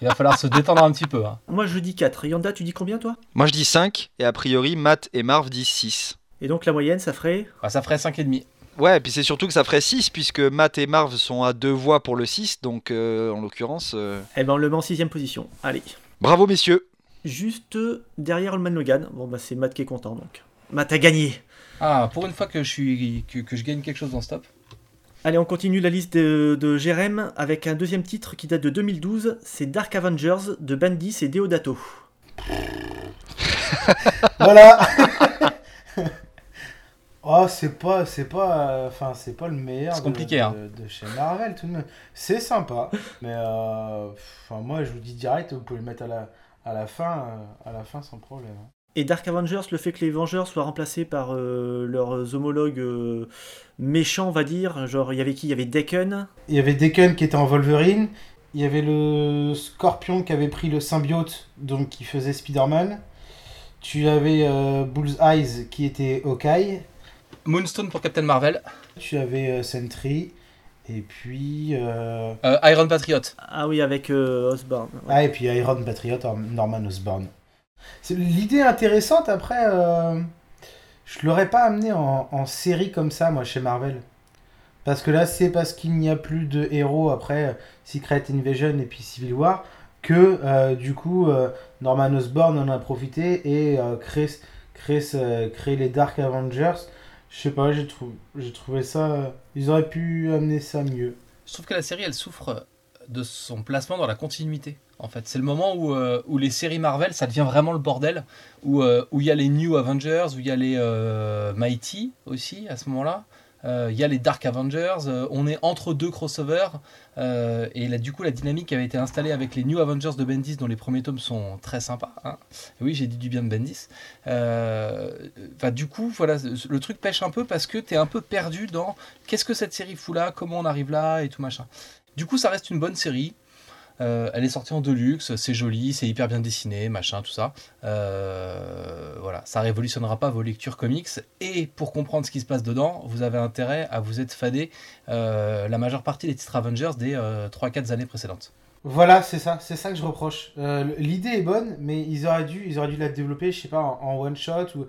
il va falloir se détendre un petit peu. hein. Moi je dis 4. Yanda tu dis combien toi? Moi je dis 5 et a priori Matt et Marv disent 6. Et donc la moyenne ça ferait? Bah, ça ferait 5,5. Ouais, et puis c'est surtout que ça ferait 6 puisque Matt et Marv sont à deux voix pour le 6, donc euh, en l'occurrence, euh, Eh ben on le met en sixième position. Allez. bravo messieurs. Juste derrière Holman Logan. Bon bah c'est Matt qui est content donc. Matt a gagné. Ah, pour une fois que je, suis, que, que je gagne quelque chose dans ce top. Allez, on continue la liste de, de Jérém avec un deuxième titre qui date de 2012. C'est Dark Avengers de Bandis et Deodato. Voilà. oh c'est pas c'est pas euh, enfin c'est pas le meilleur C'est de- compliqué, de, hein. de chez Marvel tout de même. C'est sympa mais euh, enfin moi je vous dis direct vous pouvez le mettre à la à la fin euh, à la fin sans problème. Et Dark Avengers, le fait que les Vengeurs soient remplacés par euh, leurs homologues euh, méchants, on va dire. Genre, il y avait qui? Il y avait Decken. Il y avait Deacon qui était en Wolverine. Il y avait le Scorpion qui avait pris le symbiote, donc qui faisait Spider-Man. Tu avais euh, Bullseye qui était Hawkeye. Moonstone pour Captain Marvel. Tu avais euh, Sentry. Et puis. euh, Euh, Iron Patriot. Ah oui, avec euh, Osborn. Ouais. Ah, et puis Iron Patriot, Norman Osborn. L'idée intéressante. Après, euh, je l'aurais pas amené en, série comme ça, moi, chez Marvel. Parce que là, c'est parce qu'il n'y a plus de héros après Secret Invasion et puis Civil War que euh, du coup euh, Norman Osborn en a profité et euh, crée, ce- crée les Dark Avengers. Je sais pas, j'ai trou- j'ai trouvé ça. Ils auraient pu amener ça mieux. Je trouve que la série, elle souffre de son placement dans la continuité. En fait, c'est le moment où, euh, où les séries Marvel, ça devient vraiment le bordel. Où euh, où il y a les New Avengers, où il y a les euh, Mighty aussi à ce moment-là. Il y a les Dark Avengers. on est entre deux crossovers. et là, du coup, la dynamique avait été installée avec les New Avengers de Bendis, dont les premiers tomes sont très sympas. hein. Oui, j'ai dit du bien de Bendis. Enfin, du coup, voilà, le truc pêche un peu parce que tu es un peu perdu dans qu'est-ce que cette série fout là, comment on arrive là et tout machin. Du coup, ça reste une bonne série. Euh, elle est sortie en deluxe, c'est joli, c'est hyper bien dessiné, machin, tout ça. Euh, voilà, ça révolutionnera pas vos lectures comics. Et pour comprendre ce qui se passe dedans, vous avez intérêt à vous être fadé euh, la majeure partie des titres Avengers des 3-4 années précédentes. Voilà, c'est ça, c'est ça que je reproche. L'idée est bonne, mais ils auraient dû, ils auraient dû la développer, je sais pas, en one shot ou.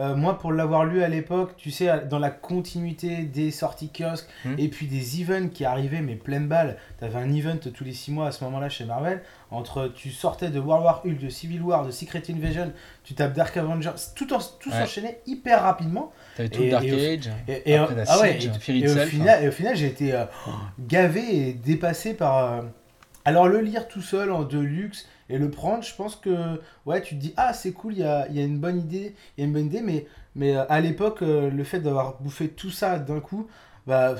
Euh, moi, pour l'avoir lu à l'époque, tu sais, dans la continuité des sorties kiosques Hmm. et puis des events qui arrivaient, mais pleine balle. T'avais un event tous les 6 mois à ce moment-là chez Marvel. Entre, tu sortais de World War Hulk, de Civil War, de Secret Invasion, tu tapes Dark Avengers, tout, en, tout Ouais. s'enchaînait hyper rapidement. T'avais tout Et- Dark et Age. Et, et, Après, la ah ouais, Siege, et- Fear et au Itself, final, et au final, j'ai été euh, gavé et dépassé par. euh, Alors, le lire tout seul en deluxe et le prendre, je pense que. Ouais, tu te dis, ah, c'est cool, il y a, y a une bonne idée, il y a une bonne idée, mais, mais euh, à l'époque, euh, le fait d'avoir bouffé tout ça d'un coup, bah.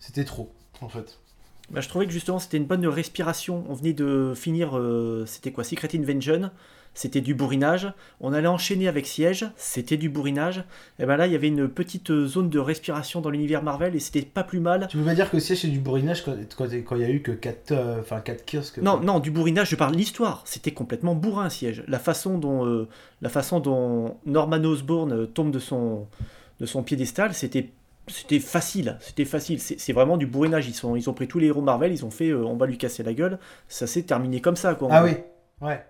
C'était trop, en fait. Bah, je trouvais que justement c'était une bonne respiration. On venait de finir, euh, c'était quoi Secret Invasion, c'était du bourrinage. On allait enchaîner avec Siège, c'était du bourrinage. Et ben là il y avait une petite zone de respiration dans l'univers Marvel et c'était pas plus mal. Tu veux pas dire que siège c'est du bourrinage quand quand- quand il y a eu que 4 enfin 4 kiosques Non, non, du bourrinage, je parle de l'histoire. C'était complètement bourrin, Siège. La façon dont, euh, la façon dont Norman Osborn euh, tombe de son, de son piédestal, c'était c'était facile, c'était facile. C'est vraiment du bourrinage. Ils, sont, ils ont pris tous les héros Marvel, ils ont fait euh, on va lui casser la gueule. Ça s'est terminé comme ça, quoi. Ah oui, ouais.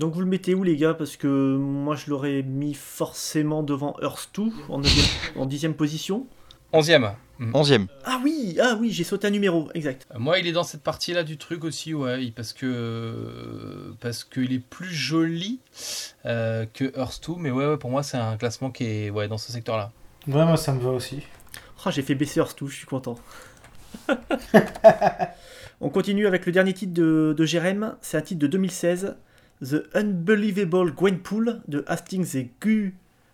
Donc vous le mettez où, les gars? Parce que moi je l'aurais mis forcément devant Earth 2 en, neuvième- en dixième position. Onzième. Onzième. Ah oui, ah oui, j'ai sauté un numéro, exact. Euh, Moi, il est dans cette partie-là du truc aussi, ouais, parce que parce qu'il est plus joli euh, que Earth 2, mais ouais, ouais, pour moi, c'est un classement qui est ouais, dans ce secteur-là. Vraiment, ça me va aussi. Ah, j'ai fait baisser Earth 2, je suis content. On continue avec le dernier titre de, de Jérém, c'est un titre de 2016, The Unbelievable Gwenpool de Hastings et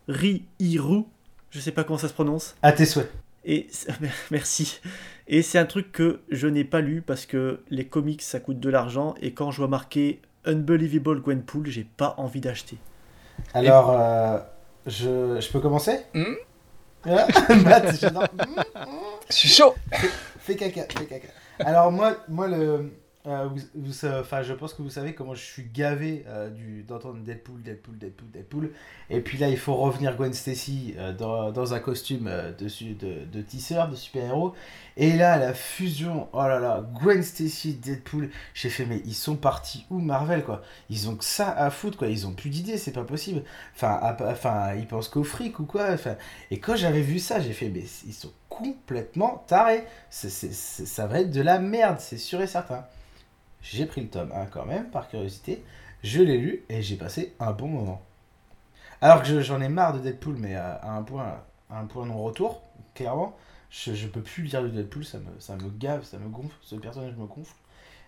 Gurihiru. Je sais pas comment ça se prononce. À tes souhaits. Et merci. Et c'est un truc que je n'ai pas lu parce que les comics ça coûte de l'argent et quand je vois marqué Unbelievable Gwenpool, j'ai pas envie d'acheter. Alors, euh, je, je peux commencer? Hmm? Ah, Matt, Je suis chaud Fais caca, fais caca. Alors moi, moi le, euh, enfin, je pense que vous savez comment je suis gavé euh, du d'entendre Deadpool, Deadpool, Deadpool, Deadpool. Et puis là, il faut revenir Gwen Stacy euh, dans, dans un costume de, de, de tisseur, de super-héros. Et là, la fusion, oh là là, Gwen Stacy, Deadpool. J'ai fait, mais ils sont partis où Marvel quoi? Ils ont que ça à foutre quoi. Ils ont plus d'idées, c'est pas possible. Enfin, enfin, ils pensent qu'au fric ou quoi. Enfin, et quand j'avais vu ça, j'ai fait, mais ils sont complètement tarés. Ça va être de la merde, c'est sûr et certain. J'ai pris le tome 1 quand même, par curiosité. Je l'ai lu et j'ai passé un bon moment. Alors que je- j'en ai marre de Deadpool, mais à, à un point, un point non-retour, clairement. Je, je peux plus lire du Deadpool, ça me, ça me gave, ça me gonfle, ce personnage me gonfle.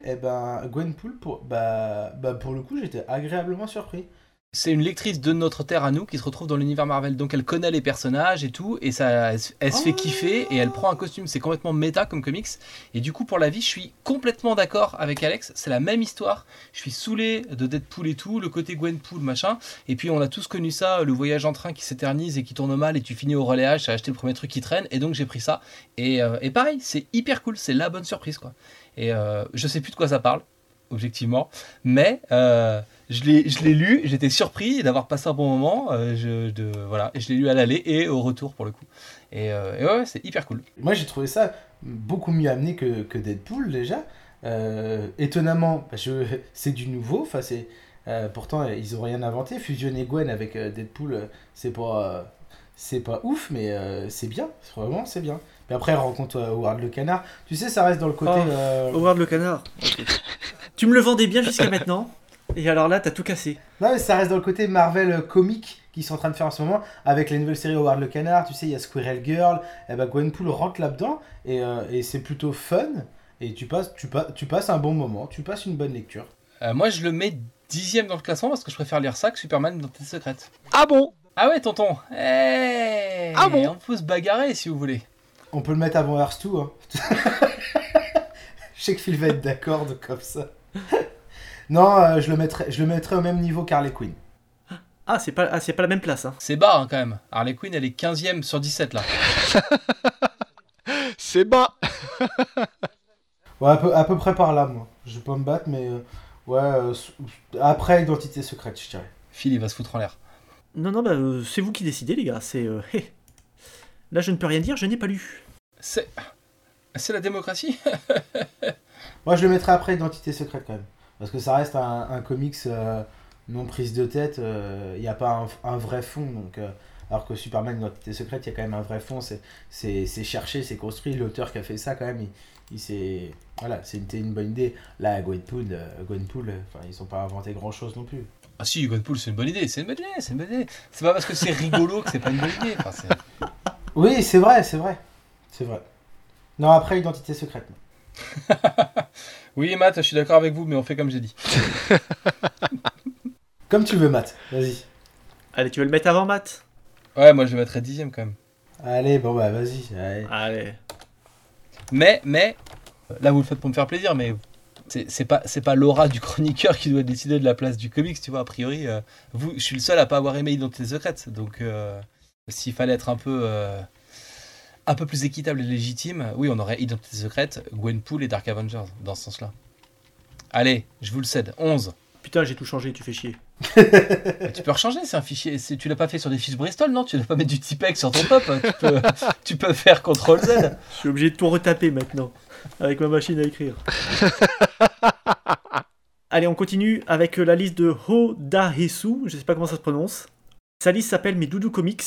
Et ben, Gwenpool, pour, bah, bah, pour le coup, j'étais agréablement surpris. C'est une lectrice de notre terre à nous qui se retrouve dans l'univers Marvel, donc elle connaît les personnages et tout, et ça, elle, se- elle se fait Oh. kiffer et elle prend un costume. C'est complètement méta comme comics. Et du coup, pour la vie, je suis complètement d'accord avec Alex. C'est la même histoire. Je suis saoulé de Deadpool et tout, le côté Gwenpool, machin. Et puis, on a tous connu ça, le voyage en train qui s'éternise et qui tourne mal, et tu finis au relayage, t'as acheté le premier truc qui traîne, et donc j'ai pris ça. Et, euh, et pareil, c'est hyper cool, c'est la bonne surprise, quoi. Et euh, je sais plus de quoi ça parle, objectivement, mais euh, je l'ai je l'ai lu, j'étais surpris d'avoir passé un bon moment, euh, je, de, voilà, et je l'ai lu à l'aller et au retour pour le coup. Et, euh, et ouais, c'est hyper cool. Moi, j'ai trouvé ça beaucoup mieux amené que, que Deadpool déjà. Euh, étonnamment, c'est du nouveau. Enfin, c'est euh, pourtant ils ont rien inventé. Fusionner Gwen avec euh, Deadpool, c'est pas euh, c'est pas ouf, mais euh, c'est bien. Vraiment, c'est bien. Puis après, elle rencontre euh, Howard le canard. Tu sais, ça reste dans le côté. Oh. euh, Howard le canard. tu me le vendais bien jusqu'à maintenant. Et alors là, t'as tout cassé. Non, mais ça reste dans le côté Marvel euh, comique qu'ils sont en train de faire en ce moment avec les nouvelles séries Howard le Canard. Tu sais, il y a Squirrel Girl. Et ben Gwenpool rentre là-dedans et, euh, et c'est plutôt fun. Et tu passes, tu, pas, tu passes un bon moment, tu passes une bonne lecture. Euh, moi, je le mets dixième dans le classement parce que je préfère lire ça que Superman dans Tête secrète. Ah bon? Ah ouais, tonton. Eh Ah bon? On peut se bagarrer si vous voulez. On peut le mettre avant Hearth 2. Hein. je sais que Phil va être d'accord de comme ça. non, euh, je, le mettrais, je le mettrais au même niveau qu'Harley Quinn. Ah, c'est pas, ah, c'est pas la même place. Hein. C'est bas hein, quand même. Harley Quinn, elle est 15ème sur 17 là. C'est bas Ouais, à peu, à peu près par là, moi. Je vais pas me battre, mais euh, ouais, euh, après Identité Secrète, je dirais. Phil, il va se foutre en l'air. Non, non, bah, euh, c'est vous qui décidez, les gars. C'est. euh. Là, je ne peux rien dire, je n'ai pas lu. C'est. C'est la démocratie? Moi, je le mettrais après Identité Secrète quand même. Parce que ça reste un, un comics euh, non prise de tête. Il n'y a pas un, un vrai fond. Donc, euh, alors que Superman Identité Secrète, il y a quand même un vrai fond. C'est- cherché, c'est construit. L'auteur qui a fait ça, quand même, il, il s'est. Voilà, c'était une bonne idée. Là, Gwenpool, euh, Gwenpool, euh, enfin, ils sont pas inventé grand chose non plus. Ah si, Gunpool, c'est une bonne idée, c'est une bonne idée, c'est une bonne idée. C'est pas parce que c'est rigolo que c'est pas une bonne idée. Enfin, Oui, c'est vrai, c'est vrai. C'est vrai. Non, après Identité Secrète. non. Oui, Matt, je suis d'accord avec vous, mais on fait comme j'ai dit. Comme tu veux, Matt. Vas-y. Allez, tu veux le mettre avant, Matt? Ouais, moi je le mettrais dixième quand même. Allez, bon, bah, vas-y. allez. Allez. Mais, mais, là vous le faites pour me faire plaisir, mais c'est c'est pas, c'est pas Laura du chroniqueur qui doit décider de la place du comics, tu vois. A priori, euh, vous, je suis le seul à pas avoir aimé Identité secrète, donc euh, s'il fallait être un peu, euh, un peu plus équitable et légitime, oui, on aurait Identité secrète, Gwenpool et Dark Avengers dans ce sens-là. Allez, je vous le cède, 11. Putain, j'ai tout changé, tu fais chier. Tu peux rechanger, c'est un fichier. Tu l'as pas fait sur des fiches Bristol, non? Tu dois pas mettre du Tipex sur ton top. Tu peux, tu peux faire CTRL Z. Je suis obligé de tout retaper maintenant. Avec ma machine à écrire. Allez, on continue avec la liste de Hoda Hisu. Je sais pas comment ça se prononce. Sa liste s'appelle Mes Doudou Comics.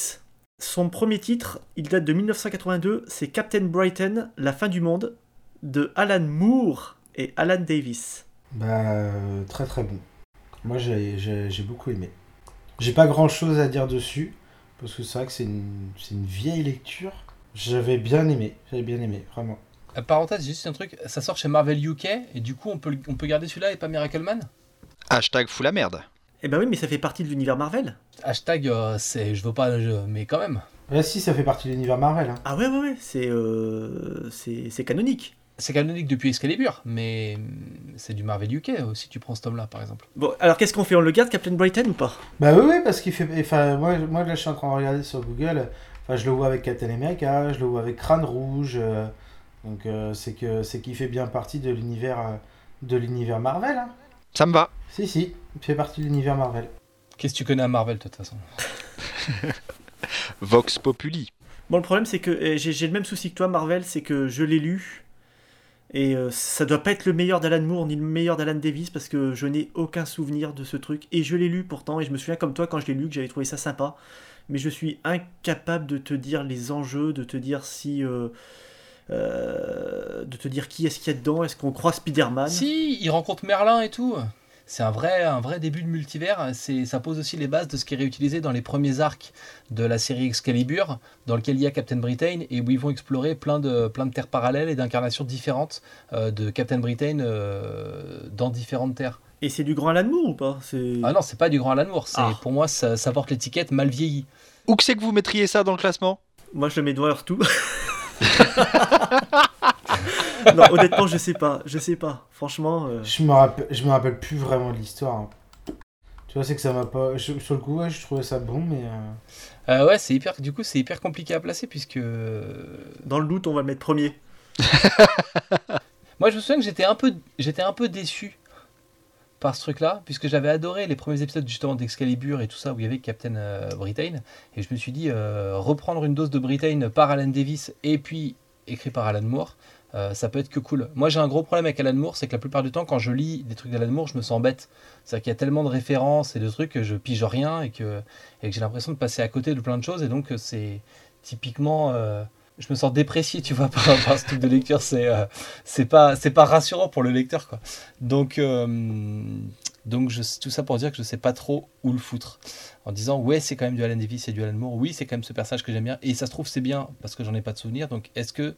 Son premier titre, il date de 1982. C'est Captain Brighton, La fin du monde, de Alan Moore et Alan Davis. Bah, euh, très très bon. Moi, j'ai- beaucoup aimé. J'ai pas grand chose à dire dessus, parce que c'est vrai que c'est une, c'est une vieille lecture. J'avais bien aimé, j'avais bien aimé, vraiment. Euh, Parenthèse, juste un truc. Ça sort chez Marvel UK et du coup, on peut, on peut garder celui-là et pas Miracle Man? Hashtag fou la merde. Eh ben oui, mais ça fait partie de l'univers Marvel. Hashtag, euh, c'est, je veux pas, je- mais quand même. Ah si, ça fait partie de l'univers Marvel. Hein. Ah ouais, ouais, ouais, c'est euh, c'est c'est canonique. C'est canonique depuis Excalibur, mais c'est du Marvel UK aussi. Tu prends ce tome-là, par exemple. Bon, alors qu'est-ce qu'on fait On le garde, Captain Brighton, ou pas? Bah oui, oui, parce qu'il fait... Enfin, moi, moi, là, je suis en train de regarder sur Google. Enfin, je le vois avec Captain America, je le vois avec Crâne Rouge. euh, donc, euh, c'est que c'est qu'il fait bien partie de l'univers euh, de l'univers Marvel. Hein. Ça me va. Si, si, fait partie de l'univers Marvel. Qu'est-ce que tu connais à Marvel, de toute façon Vox Populi. Bon, le problème, c'est que j'ai j'ai le même souci que toi, Marvel, c'est que je l'ai lu. Et euh, ça doit pas être le meilleur d'Alan Moore ni le meilleur d'Alan Davis parce que je n'ai aucun souvenir de ce truc. Et je l'ai lu pourtant, et je me souviens comme toi quand je l'ai lu que j'avais trouvé ça sympa. Mais je suis incapable de te dire les enjeux, de te dire si. euh, euh, de te dire qui est-ce qu'il y a dedans, est-ce qu'on croit Spider-Man? Si, il rencontre Merlin et tout. C'est un vrai, un vrai début de multivers. C'est, ça pose aussi les bases de ce qui est réutilisé dans les premiers arcs de la série Excalibur, dans lequel il y a Captain Britain et où ils vont explorer plein de, plein de terres parallèles et d'incarnations différentes euh, de Captain Britain euh, dans différentes terres. Et c'est du grand Alan Moore ou pas? C'est- Ah non, c'est pas du grand Alan Moore. C'est, Ah. Pour moi, ça, ça porte l'étiquette mal vieilli. Où que c'est que vous mettriez ça dans le classement? Moi, je le mets devant tout. non, honnêtement, je sais pas. Je sais pas. Franchement. euh, Je me rappelle, je me rappelle plus vraiment de l'histoire. hein. Tu vois, c'est que ça m'a pas. je- sur le coup, ouais, je trouvais ça bon, mais. euh, Euh, ouais, c'est hyper, du coup, c'est hyper compliqué à placer puisque. Dans le doute, on va le mettre premier. Moi, je me souviens que j'étais un peu, j'étais un peu déçu par ce truc-là, puisque j'avais adoré les premiers épisodes justement d'Excalibur et tout ça où il y avait Captain euh, Britain, et je me suis dit euh, reprendre une dose de Britain par Alan Davis et puis écrit par Alan Moore, euh, ça peut être que cool. Moi, j'ai un gros problème avec Alan Moore, c'est que la plupart du temps, quand je lis des trucs d'Alan Moore, je me sens bête. C'est-à-dire qu'il y a tellement de références et de trucs que je pige rien et que, et que j'ai l'impression de passer à côté de plein de choses, et donc euh, c'est typiquement euh, je me sens déprécié, tu vois, par à ce truc de lecture. C'est pas pas rassurant pour le lecteur, quoi. Donc donc je, tout ça pour dire que je sais pas trop où le foutre. En disant ouais c'est quand même du Alan Davis et du Alan Moore. Oui c'est quand même ce personnage que j'aime bien. Et ça se trouve c'est bien parce que j'en ai pas de souvenir. Donc est-ce que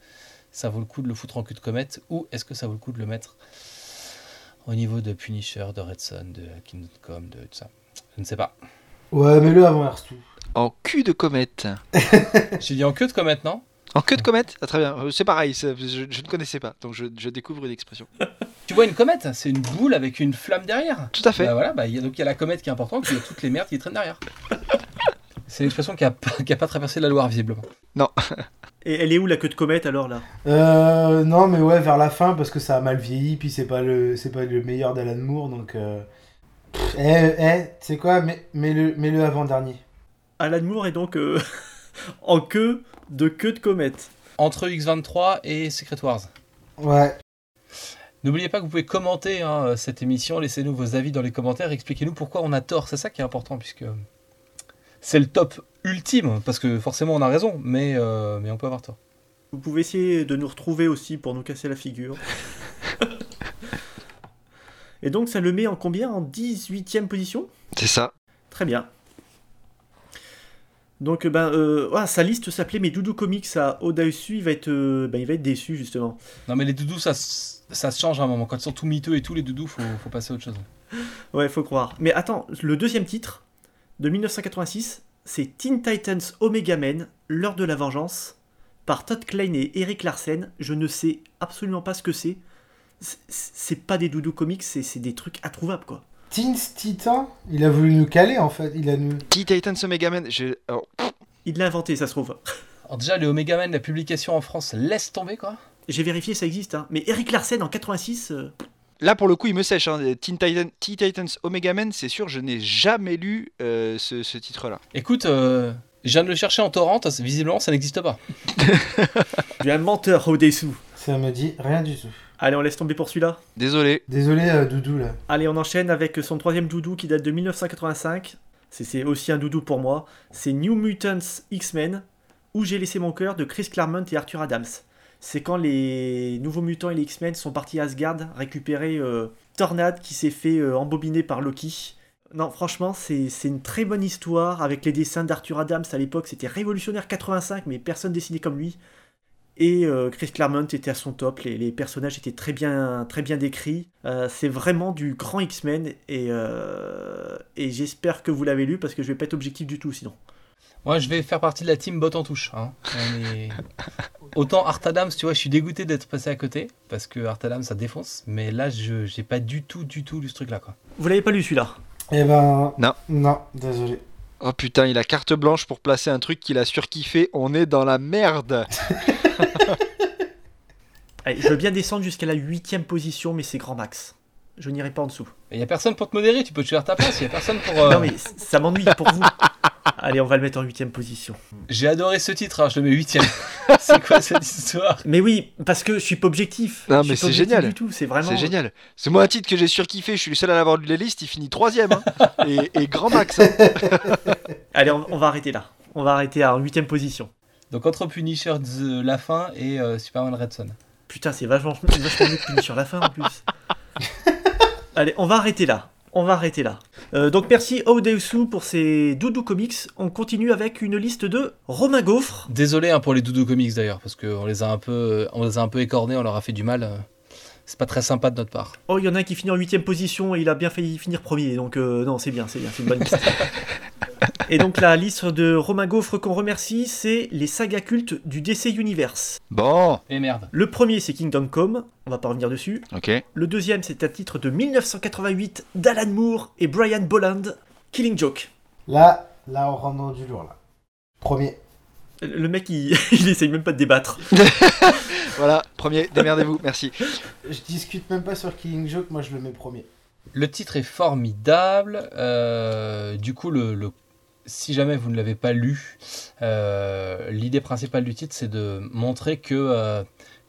ça vaut le coup de le foutre en cul de comète ou est-ce que ça vaut le coup de le mettre au niveau de Punisher, de Red Son, de Kingdom Come, de tout ça? Je ne sais pas. Ouais, mais le avant Hearthstone. En cul de comète. J'ai dit en queue de comète, non? En queue de comète? Ah, Très bien, Euh, c'est pareil, je, je ne connaissais pas, donc je, je découvre une expression. Tu vois une comète? C'est une boule avec une flamme derrière. Tout à fait. Bah voilà, bah, il y a, donc il y a la comète qui est importante, puis il y a toutes les merdes qui traînent derrière. C'est une expression qui a, pas- qui a pas traversé la Loire, visiblement. Et elle est où la queue de comète alors là? Euh, non, mais ouais, vers la fin, parce que ça a mal vieilli, puis c'est pas le, c'est pas le meilleur d'Alan Moore, donc. Euh... pff, Eh, eh, tu sais quoi, mets- mets-le mets -le avant-dernier. Alan Moore est donc euh, en queue de queue de comète. Entre X23 et Secret Wars. Ouais. N'oubliez pas que vous pouvez commenter hein, cette émission, laissez-nous vos avis dans les commentaires, expliquez-nous pourquoi on a tort, c'est ça qui est important, puisque c'est le top ultime, parce que forcément on a raison, mais, euh, mais on peut avoir tort. Vous pouvez essayer de nous retrouver aussi pour nous casser la figure. Et donc ça le met en combien? En 18ème position? C'est ça. Très bien. Donc ben, euh, ouais, sa liste s'appelait Mes Doudou Comics à Odaesu, il va être, euh, ben, il va être déçu justement. Non mais les doudous, ça, se- ça se change à un moment, quand ils sont tout miteux et tout, les doudous, faut, faut passer à autre chose. Ouais, faut croire. Mais attends, le deuxième titre? De 1986, c'est Teen Titans Omega Men, l'heure de la vengeance, par Todd Klein et Eric Larsen. Je ne sais absolument pas ce que c'est. C'est- pas des doudou comics, c'est des trucs introuvables quoi. Teens Titan, il a voulu nous caler en fait. Il a nous. Teen Titans Omega Man, j'ai- alors, Il l'a inventé, ça se trouve. Alors déjà, les Omega Man, la publication en France, laisse tomber quoi J'ai vérifié, ça existe. Hein. Mais Eric Larsen en 86, euh, Là, pour le coup, il me sèche. Hein. Teen, Titan- Teen Titans Omega Man, c'est sûr, je n'ai jamais lu euh, ce, ce titre-là. Écoute, euh, je viens de le chercher en torrent, visiblement ça n'existe pas. j'ai un menteur au dessous. Ça me dit rien du tout. Allez, on laisse tomber pour celui-là. Désolé. Désolé, euh, Doudou là. Allez, on enchaîne avec son troisième doudou qui date de 1985. C'est- C'est aussi un doudou pour moi. C'est New Mutants X-Men, où j'ai laissé mon cœur de Chris Claremont et Arthur Adams. C'est quand les Nouveaux Mutants et les X-Men sont partis à Asgard récupérer euh, Tornade qui s'est fait euh, embobiner par Loki. Non, franchement, c'est une très bonne histoire avec les dessins d'Arthur Adams à l'époque. C'était révolutionnaire 85, mais personne dessinait comme lui. Et euh, Chris Claremont était à son top, les, les personnages étaient très bien, très bien décrits. C'est vraiment du grand X-Men et, et j'espère que vous l'avez lu parce que je vais pas être objectif du tout sinon. Moi, je vais faire partie de la team bot en touche. hein. On est- Autant Art Adams, tu vois, je suis dégoûté d'être passé à côté parce que Art Adams ça défonce, mais là, je j'ai pas du tout, du tout lu ce truc-là quoi. Vous l'avez pas lu celui-là? Eh ben. Non. Non, désolé. Oh putain, il a carte blanche pour placer un truc qu'il a surkiffé. On est dans la merde. Allez, Je veux bien descendre jusqu'à la huitième position, mais c'est grand max. Je n'irai pas en dessous. Il y a personne pour te modérer, tu peux te faire ta place, il y a personne pour. euh, Non mais c- ça m'ennuie pour vous. Allez, on va le mettre en huitième position. J'ai adoré ce titre, hein, je le mets huitième. c'est quoi cette histoire? Mais oui, parce que je suis pas objectif. Non, Je mais c'est génial. Du tout, c'est vraiment. C'est génial. C'est moi un titre que j'ai surkiffé. Je suis le seul à l'avoir lu de la liste. Il finit troisième. hein. et, et grand max. hein. Allez, on, on va arrêter là. On va arrêter à en huitième position. Donc entre Punisher The La Fin et euh, Superman Red Son. Putain, c'est vachement, vachement mieux que Puni sur la fin en plus. Allez, on va arrêter là. On va arrêter là. Euh, donc merci Odeussu pour ces Doudou Comics. On continue avec une liste de Romain Gaufre. Désolé hein, pour les Doudou Comics d'ailleurs, parce qu'on les a un peu, on les a un peu écornés, on leur a fait du mal. euh. C'est pas très sympa de notre part. Oh, il y en a un qui finit en huitième position et il a bien failli finir premier. Donc euh, non, c'est bien, c'est bien, c'est une bonne liste. et donc la liste de Romain Gaufre qu'on remercie, c'est les sagas cultes du DC Universe. Bon. Et merde. Le premier, c'est Kingdom Come. On va pas revenir dessus. Ok. Le deuxième, c'est un titre de 1988 d'Alan Moore et Brian Bolland, Killing Joke. Là, là, on rentre dans du lourd là. Premier. Le mec, il, il essaye même pas de débattre. Voilà. Premier. Démerdez-vous. Merci. Je discute même pas sur Killing Joke, moi je le mets premier. Le titre est formidable. euh, du coup, le, le- si jamais vous ne l'avez pas lu, euh, l'idée principale du titre, c'est de montrer que, euh,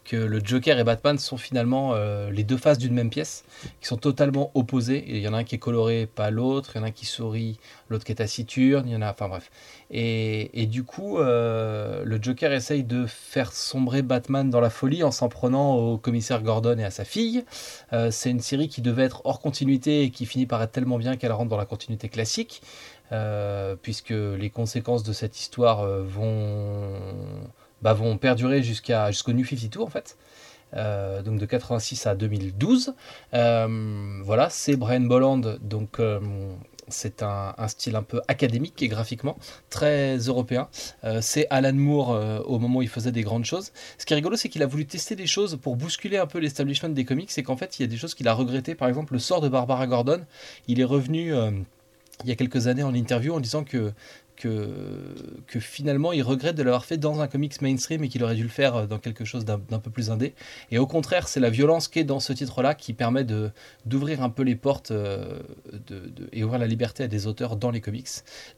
que le Joker et Batman sont finalement euh, les deux faces d'une même pièce, qui sont totalement opposées. Il y en a un qui est coloré, pas l'autre. Il y en a un qui sourit, l'autre qui est taciturne. Il y en a, enfin bref. Et, et du coup, le Joker essaye de faire sombrer Batman dans la folie en s'en prenant au commissaire Gordon et à sa fille. C'est une série qui devait être hors continuité et qui finit par être tellement bien qu'elle rentre dans la continuité classique, euh, puisque les conséquences de cette histoire euh, vont, bah, vont perdurer jusqu'à, jusqu'au New 52 en fait. Euh, donc de 86 à 2012. Euh, voilà, c'est Brian Bolland, donc c'est un, style un peu académique et graphiquement très européen. C'est Alan Moore au moment où il faisait des grandes choses. Ce qui est rigolo, c'est qu'il a voulu tester des choses pour bousculer un peu l'establishment des comics. C'est qu'en fait, il y a des choses qu'il a regrettées. Par exemple, le sort de Barbara Gordon. Il est revenu il y a quelques années en interview en disant que que, finalement il regrette de l'avoir fait dans un comics mainstream et qu'il aurait dû le faire dans quelque chose d'un peu plus indé. Et au contraire, c'est la violence qui est dans ce titre-là qui permet d'ouvrir un peu les portes euh, et ouvrir la liberté à des auteurs dans les comics.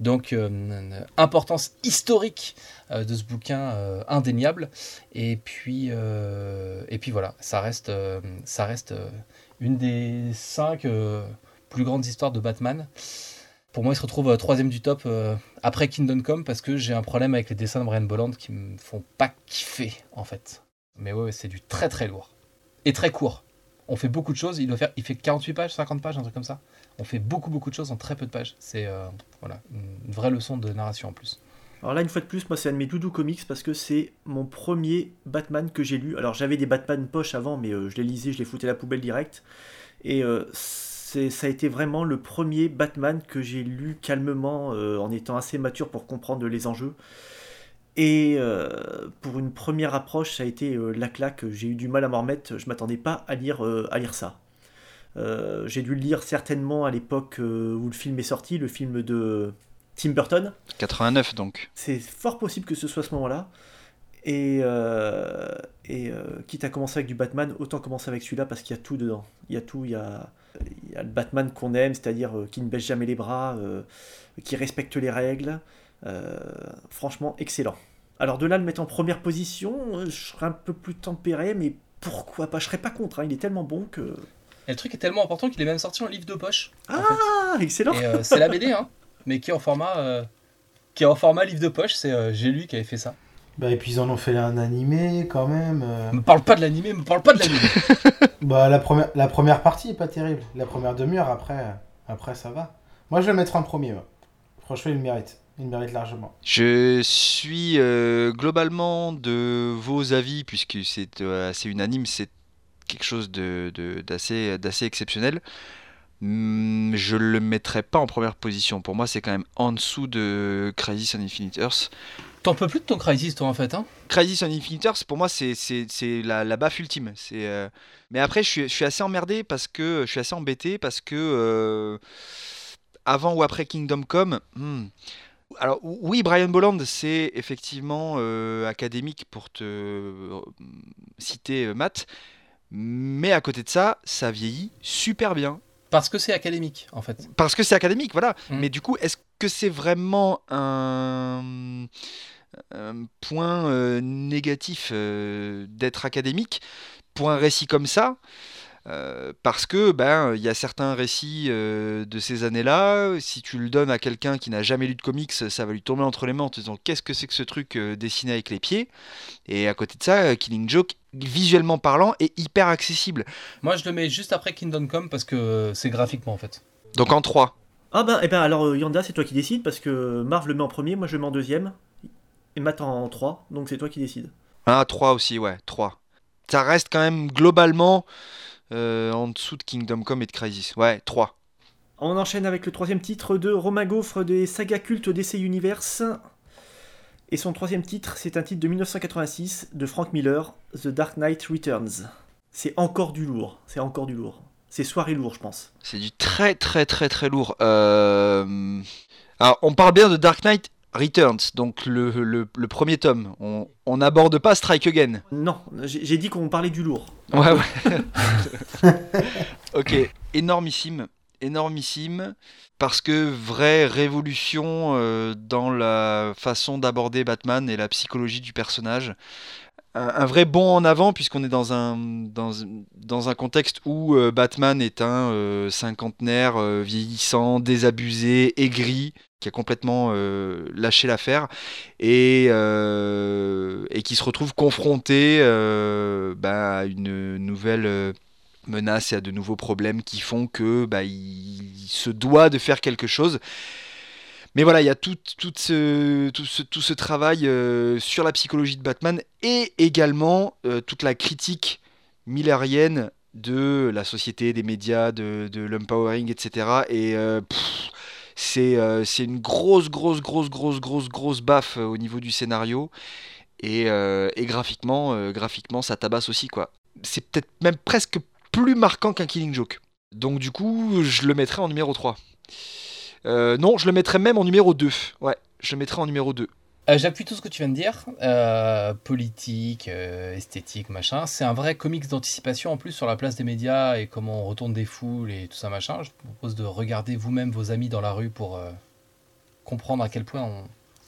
Donc, euh, importance historique euh, de ce bouquin indéniable. Et puis, et puis voilà, ça reste, ça reste une des cinq plus grandes histoires de Batman pour moi, il se retrouve euh, troisième du top euh, après Kingdom Come parce que j'ai un problème avec les dessins de Brian Bolland qui me font pas kiffer en fait. Mais ouais, c'est du très très lourd et très court. On fait beaucoup de choses. Il doit faire, il fait 48 pages, 50 pages, un truc comme ça. On fait beaucoup beaucoup de choses en très peu de pages. C'est euh, voilà une vraie leçon de narration en plus. Alors là, une fois de plus, moi, c'est un de mes doudou comics parce que c'est mon premier Batman que j'ai lu. Alors j'avais des Batman poche avant, mais je les lisais, je les foutais à la poubelle direct. Et ça a été vraiment le premier Batman que j'ai lu calmement euh, en étant assez mature pour comprendre les enjeux. Et euh, pour une première approche, ça a été euh, la claque. J'ai eu du mal à m'en remettre. Je m'attendais pas à lire, à lire ça. j'ai dû le lire certainement à l'époque où le film est sorti, le film de Tim Burton. 89 donc. C'est fort possible que ce soit ce moment-là. Et, et quitte à commencer avec du Batman, autant commencer avec celui-là parce qu'il y a tout dedans. Il y a tout, il y a, il y a le Batman qu'on aime, c'est-à-dire euh, qui ne baisse jamais les bras, euh, qui respecte les règles. Euh, franchement, excellent. Alors de là, le mettre en première position, je serais un peu plus tempéré, mais pourquoi pas? Je serais pas contre, hein, il est tellement bon que... Et le truc est tellement important qu'il est même sorti en livre de poche. Ah, excellent c'est la BD, hein, mais qui est en format, qui est en format livre de poche, c'est J'ai lui qui avait fait ça. Bah, et puis ils en ont fait un animé quand même. Euh. Me parle pas de l'animé, me parle pas de l'animé. bah la première, la première partie est pas terrible. La première demi-heure après, après ça va. Moi je vais le mettre en premier. Franchement il mérite. Il mérite largement. Je suis euh, globalement de vos avis puisque c'est euh, assez unanime, c'est quelque chose de, d'assez, d'assez exceptionnel. Hmm, je le mettrai pas en première position. Pour moi, c'est quand même en dessous de Crisis on Infinite Earth. T'en peux plus de ton Crisis, toi, en fait. Hein? Crisis on Infinite Earth, pour moi, c'est la, la baffe ultime. C'est euh, Mais après, je suis, je suis, assez emmerdé parce que. Je suis assez embêté parce que. Euh, avant ou après Kingdom Come. Hmm. Alors oui, Brian Bolland, c'est effectivement euh, académique pour te citer Matt, mais à côté de ça, ça vieillit super bien. Parce que c'est académique, en fait. Parce que c'est académique, voilà. Mm. Mais du coup, est-ce que c'est vraiment un, point euh, négatif euh, d'être académique? Pour un récit comme ça euh, parce que ben il y a certains récits euh, de ces années-là, si tu le donnes à quelqu'un qui n'a jamais lu de comics, ça va lui tomber entre les mains en te disant qu'est-ce que c'est que ce truc euh, dessiné avec les pieds? Et à côté de ça, Killing Joke, visuellement parlant, est hyper accessible. Moi, je le mets juste après Kingdom Come parce que c'est graphiquement en fait. Donc en 3. Ah ben, eh ben alors Yanda, c'est toi qui décides parce que Marv le met en premier, moi je le mets en deuxième et Matt en 3, donc c'est toi qui décides. Ah 3 aussi, ouais, 3. Ça reste quand même globalement en dessous de Kingdom Come et de Crisis. Ouais, 3. On enchaîne avec le troisième titre de Romain Gaufre des sagas cultes DC Universe. Et son troisième titre, c'est un titre de 1986 de Frank Miller, The Dark Knight Returns. C'est encore du lourd, c'est encore du lourd. C'est soirée lourd, je pense. C'est du très très très très lourd. Euh, alors, on parle bien de Dark Knight Returns, donc le, premier tome. On n'aborde pas Strike Again. Non, j'ai dit qu'on parlait du lourd. Ouais, ouais. ok, énormissime, énormissime, parce que vraie révolution euh, dans la façon d'aborder Batman et la psychologie du personnage un, vrai bond en avant puisqu'on est dans un, dans, dans, un contexte où euh, Batman est un euh, cinquantenaire vieillissant, désabusé, aigri, qui a complètement euh, lâché l'affaire et, euh, et qui se retrouve confronté euh, bah, à une nouvelle menace et à de nouveaux problèmes qui font que bah, il se doit de faire quelque chose. Mais voilà, il y a tout, tout, ce, tout, ce, tout ce travail sur la psychologie de Batman et également toute la critique millérienne de la société, des médias, de, de l'empowering, etc. Et c'est euh, c'est une grosse, grosse, grosse, grosse, grosse, grosse baffe au niveau du scénario. Et, euh, graphiquement, euh, graphiquement, ça tabasse aussi, quoi. C'est peut-être même presque plus marquant qu'un Killing Joke. Donc du coup, je le mettrais en numéro 3. Euh, non, je le mettrais même en numéro 2. Ouais, je le mettrais en numéro 2. Euh, J'appuie tout ce que tu viens de dire. Euh, politique, euh, esthétique, machin. C'est un vrai comics d'anticipation en plus sur la place des médias et comment on retourne des foules et tout ça, machin. Je vous propose de regarder vous-même vos amis dans la rue pour comprendre à quel point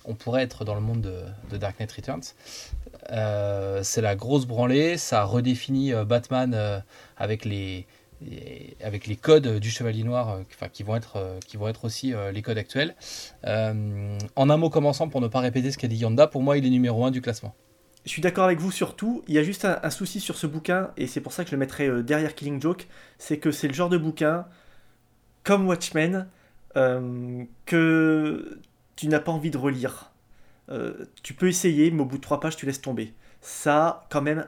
on, pourrait être dans le monde de, Dark Knight Returns. C'est la grosse branlée. Ça redéfinit Batman avec les, les- avec les codes du Chevalier Noir, euh, enfin, qui, vont être, euh, qui vont être aussi euh, les codes actuels. En un mot commençant, pour ne pas répéter ce qu'a dit Yanda, pour moi, il est numéro 1 du classement. Je suis d'accord avec vous sur tout. Il y a juste un, souci sur ce bouquin, et c'est pour ça que je le mettrais euh, derrière Killing Joke. C'est que c'est le genre de bouquin, comme Watchmen, que tu n'as pas envie de relire. Tu peux essayer, mais au bout de trois pages, tu laisses tomber. Ça quand même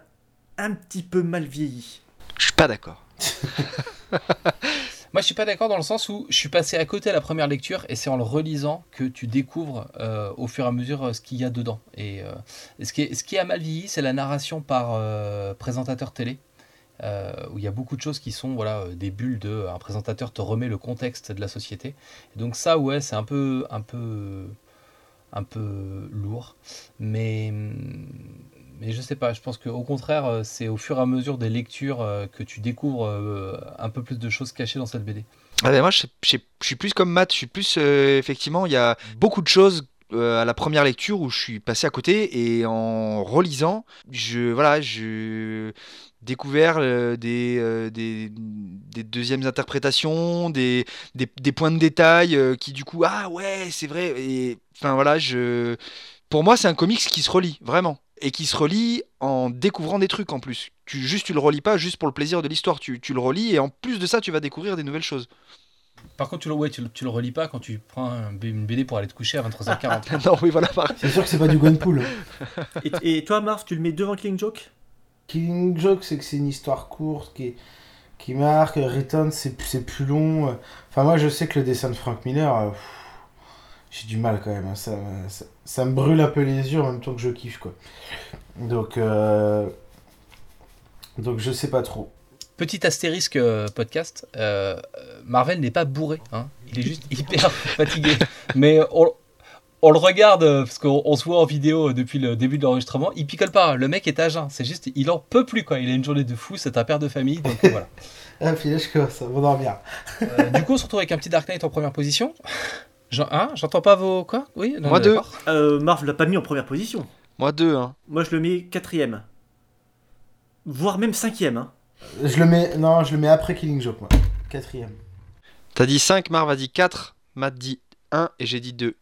un petit peu mal vieilli. Je suis pas d'accord. Moi, je suis pas d'accord dans le sens où je suis passé à côté à la première lecture et c'est en le relisant que tu découvres euh, au fur et à mesure euh, ce qu'il y a dedans. Et euh, ce, qui est, ce qui a mal vieilli, c'est la narration par présentateur télé. où il y a beaucoup de choses qui sont voilà des bulles de un présentateur te remet le contexte de la société. Donc ça ouais c'est un peu un peu un peu lourd, mais mais je sais pas. Je pense qu'au contraire euh, c'est au fur et à mesure des lectures euh, que tu découvres euh, un peu plus de choses cachées dans cette BD. Ah ben moi, je, suis plus comme Matt. Je suis plus effectivement, il y a beaucoup de choses à la première lecture où je suis passé à côté et en relisant, je voilà, je découvert des, des des deuxièmes interprétations, des, des, points de détail qui du coup ah ouais c'est vrai et enfin voilà je pour moi c'est un comics qui se relie vraiment et qui se relie en découvrant des trucs en plus. Tu juste tu le relis pas juste pour le plaisir de l'histoire, tu, tu le relis et en plus de ça tu vas découvrir des nouvelles choses. Par contre, tu le, ouais, tu, tu le relis pas quand tu prends un une BD pour aller te coucher à 23h40. non oui voilà. C'est sûr que c'est pas du Gwenpool. Et, et toi, Marv, tu le mets devant Killing Joke? Killing Joke, c'est que c'est une histoire courte qui, qui marque. Return, c'est c'est plus long. Enfin, moi, je sais que le dessin de Frank Miller, euh, pff, j'ai du mal quand même. hein. Ça, ça, ça me brûle un peu les yeux en même temps que je kiffe, quoi. Donc, euh, donc je sais pas trop. Petit astérisque euh, podcast, euh, Marvel n'est pas bourré, hein. il est juste hyper fatigué. Mais on, on le regarde parce qu'on on se voit en vidéo depuis le début de l'enregistrement, il picole pas, le mec est à jeun, c'est juste, il en peut plus quoi, il a une journée de fou, c'est un père de famille, donc voilà. Ah, puis là, je commence à m'endormir. Euh, du coup, on se retrouve avec un petit Dark Knight en première position. J'en- hein, J'entends pas vos. Quoi Oui non, Moi, deux. d'accord. euh, Marv l'a pas mis en première position. Moi deux hein. Moi, je le mets quatrième. Voire même cinquième. Hein. Je le mets, non, je le mets après Killing Joke, moi. Quatrième. T'as dit 5, Marv a dit 4, Matt dit 1 et j'ai dit 2.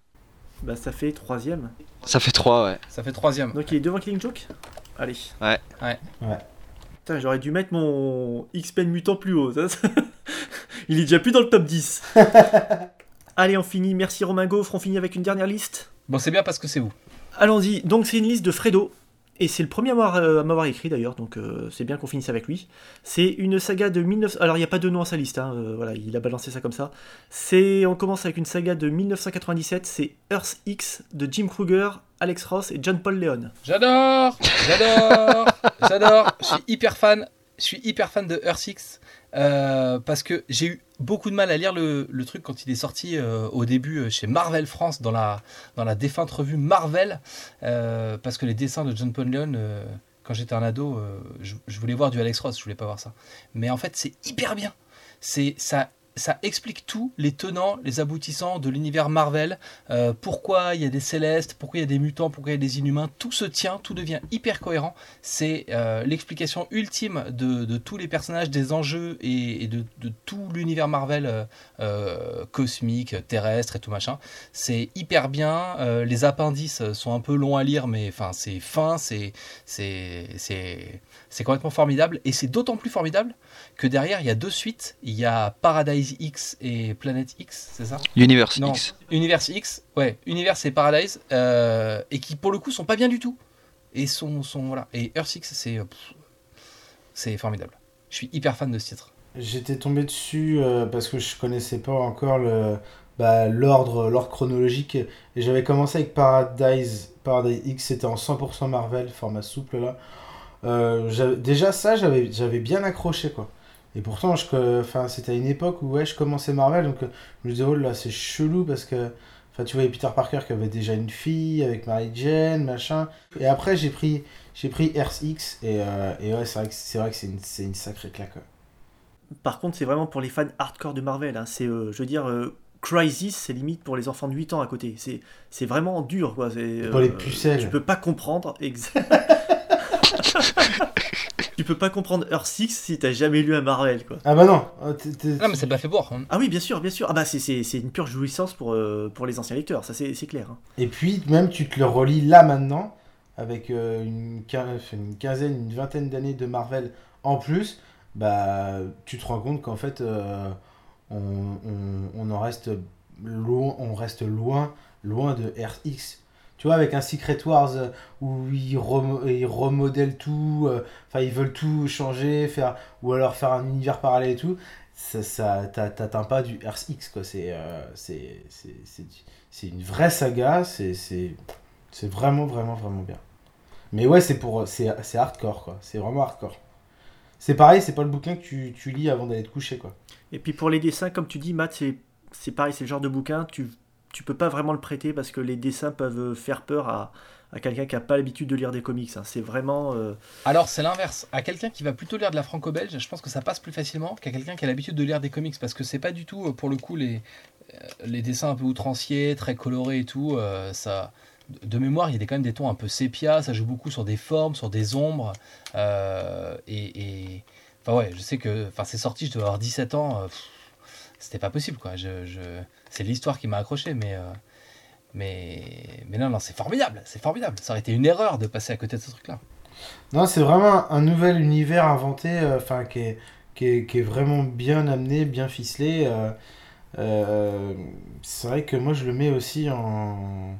Bah, ça fait troisième. Ça fait 3 ouais. Ça fait troisième. Donc, il est devant Killing Joke? Allez. Ouais. Ouais. Ouais. Putain, j'aurais dû mettre mon X-Men mutant plus haut. ça, ça- il est déjà plus dans le top 10. Allez, on finit. Merci Romain Gaufre. On finit avec une dernière liste. Bon, c'est bien parce que c'est vous. Allons-y. Donc, c'est une liste de Fredo. Et c'est le premier à m'avoir, euh, écrit d'ailleurs, donc euh, c'est bien qu'on finisse avec lui. C'est une saga de 19... Alors il n'y a pas de nom à sa liste, hein, euh, voilà, il a balancé ça comme ça. C'est, on commence avec une saga de 1997, c'est Earth X de Jim Kruger, Alex Ross et John Paul Leon. J'adore J'adore J'adore Je suis hyper fan. Je suis hyper fan de Earth Six euh, parce que j'ai eu beaucoup de mal à lire le, truc quand il est sorti euh, au début euh, chez Marvel France dans la, dans la défunte revue Marvel. Parce que les dessins de John euh, quand j'étais un ado je, je voulais voir du Alex Ross je voulais pas voir ça. Mais en fait c'est hyper bien. C'est ça ça explique tout, les tenants, les aboutissants de l'univers Marvel, euh, pourquoi il y a des célestes, pourquoi il y a des mutants, pourquoi il y a des inhumains, tout se tient, tout devient hyper cohérent. C'est euh, l'explication ultime de, tous les personnages, des enjeux et, de, tout l'univers Marvel euh, cosmique, terrestre et tout machin. C'est hyper bien. les appendices sont un peu longs à lire, mais enfin c'est fin, c'est c'est complètement formidable et c'est d'autant plus formidable que derrière il y a deux suites. Il y a Paradise X et Planet X, c'est ça? Universe non, X. Univers X, ouais, Univers et Paradise, euh, et qui pour le coup sont pas bien du tout. Et sont, sont voilà. Et Earth X, c'est, euh, c'est formidable. Je suis hyper fan de ce titre. J'étais tombé dessus euh, parce que je connaissais pas encore le bah, l'ordre l'ordre chronologique. Et j'avais commencé avec Paradise, Paradise X, c'était en 100% Marvel, format souple là. Euh, déjà ça, j'avais j'avais bien accroché quoi. Et pourtant, je, enfin, c'était à une époque où ouais, je commençais Marvel, donc je me disais, oh là, c'est chelou parce que, enfin, tu voyais Peter Parker qui avait déjà une fille avec Mary Jane, machin. Et après, j'ai pris, j'ai pris RX et, euh, et ouais, c'est vrai que c'est vrai que c'est une, c'est une sacrée claque. Par contre, c'est vraiment pour les fans hardcore de Marvel. hein. C'est, euh, je veux dire, euh, Crisis, c'est limite pour les enfants de 8 ans à côté. C'est, c'est vraiment dur, quoi. C'est, Pour les pucelles. Tu peux pas comprendre. ex- tu peux pas comprendre Earth 6 si t'as jamais lu un Marvel, quoi. Ah bah non. euh, t'es- t'es- Non, mais c'est pas fait pour. hein. Ah oui, bien sûr, bien sûr. Ah bah c'est, c'est, c'est une pure jouissance pour, euh, pour les anciens lecteurs, ça c'est, c'est clair. hein. Et puis, même, tu te le relis là maintenant, avec euh, une quinzaine, une vingtaine d'années de Marvel en plus, bah, tu te rends compte qu'en fait, euh, on, on- on en reste loin, on reste loin, loin de RX. Tu vois, avec un Secret Wars euh, où ils, remo- ils remodèlent tout, euh, enfin, ils veulent tout changer, faire, ou alors faire un univers parallèle et tout, ça, ça t'a- t'atteins pas du RX, quoi. C'est euh, c'est- une vraie saga, c'est vraiment vraiment vraiment bien. Mais ouais, c'est c'est hardcore quoi, c'est vraiment hardcore. C'est pareil, c'est pas le bouquin que tu, tu lis avant d'aller te coucher quoi. Et puis pour les dessins, comme tu dis, Matt, c'est, c'est pareil, c'est le genre de bouquin, tu, tu peux pas vraiment le prêter parce que les dessins peuvent faire peur à, quelqu'un qui a pas l'habitude de lire des comics. hein. C'est vraiment. euh, Alors c'est l'inverse. À quelqu'un qui va plutôt lire de la franco-belge, je pense que ça passe plus facilement qu'à quelqu'un qui a l'habitude de lire des comics parce que c'est pas du tout euh, pour le coup les, euh, les dessins un peu outranciers, très colorés et tout. ça, de mémoire, il y a quand même des tons un peu sépia. Ça joue beaucoup sur des formes, sur des ombres. et, et- enfin ouais, je sais que enfin c'est sorti, je devais avoir 17 ans. C'était pas possible quoi. Je, je- c'est l'histoire qui m'a accroché, mais euh, mais mais non non, c'est formidable, c'est formidable. Ça aurait été une erreur de passer à côté de ce truc-là. Non, c'est vraiment un nouvel univers inventé, euh, enfin qui, est, qui, est, qui est vraiment bien amené, bien ficelé. euh, euh, c'est vrai que moi je le mets aussi en.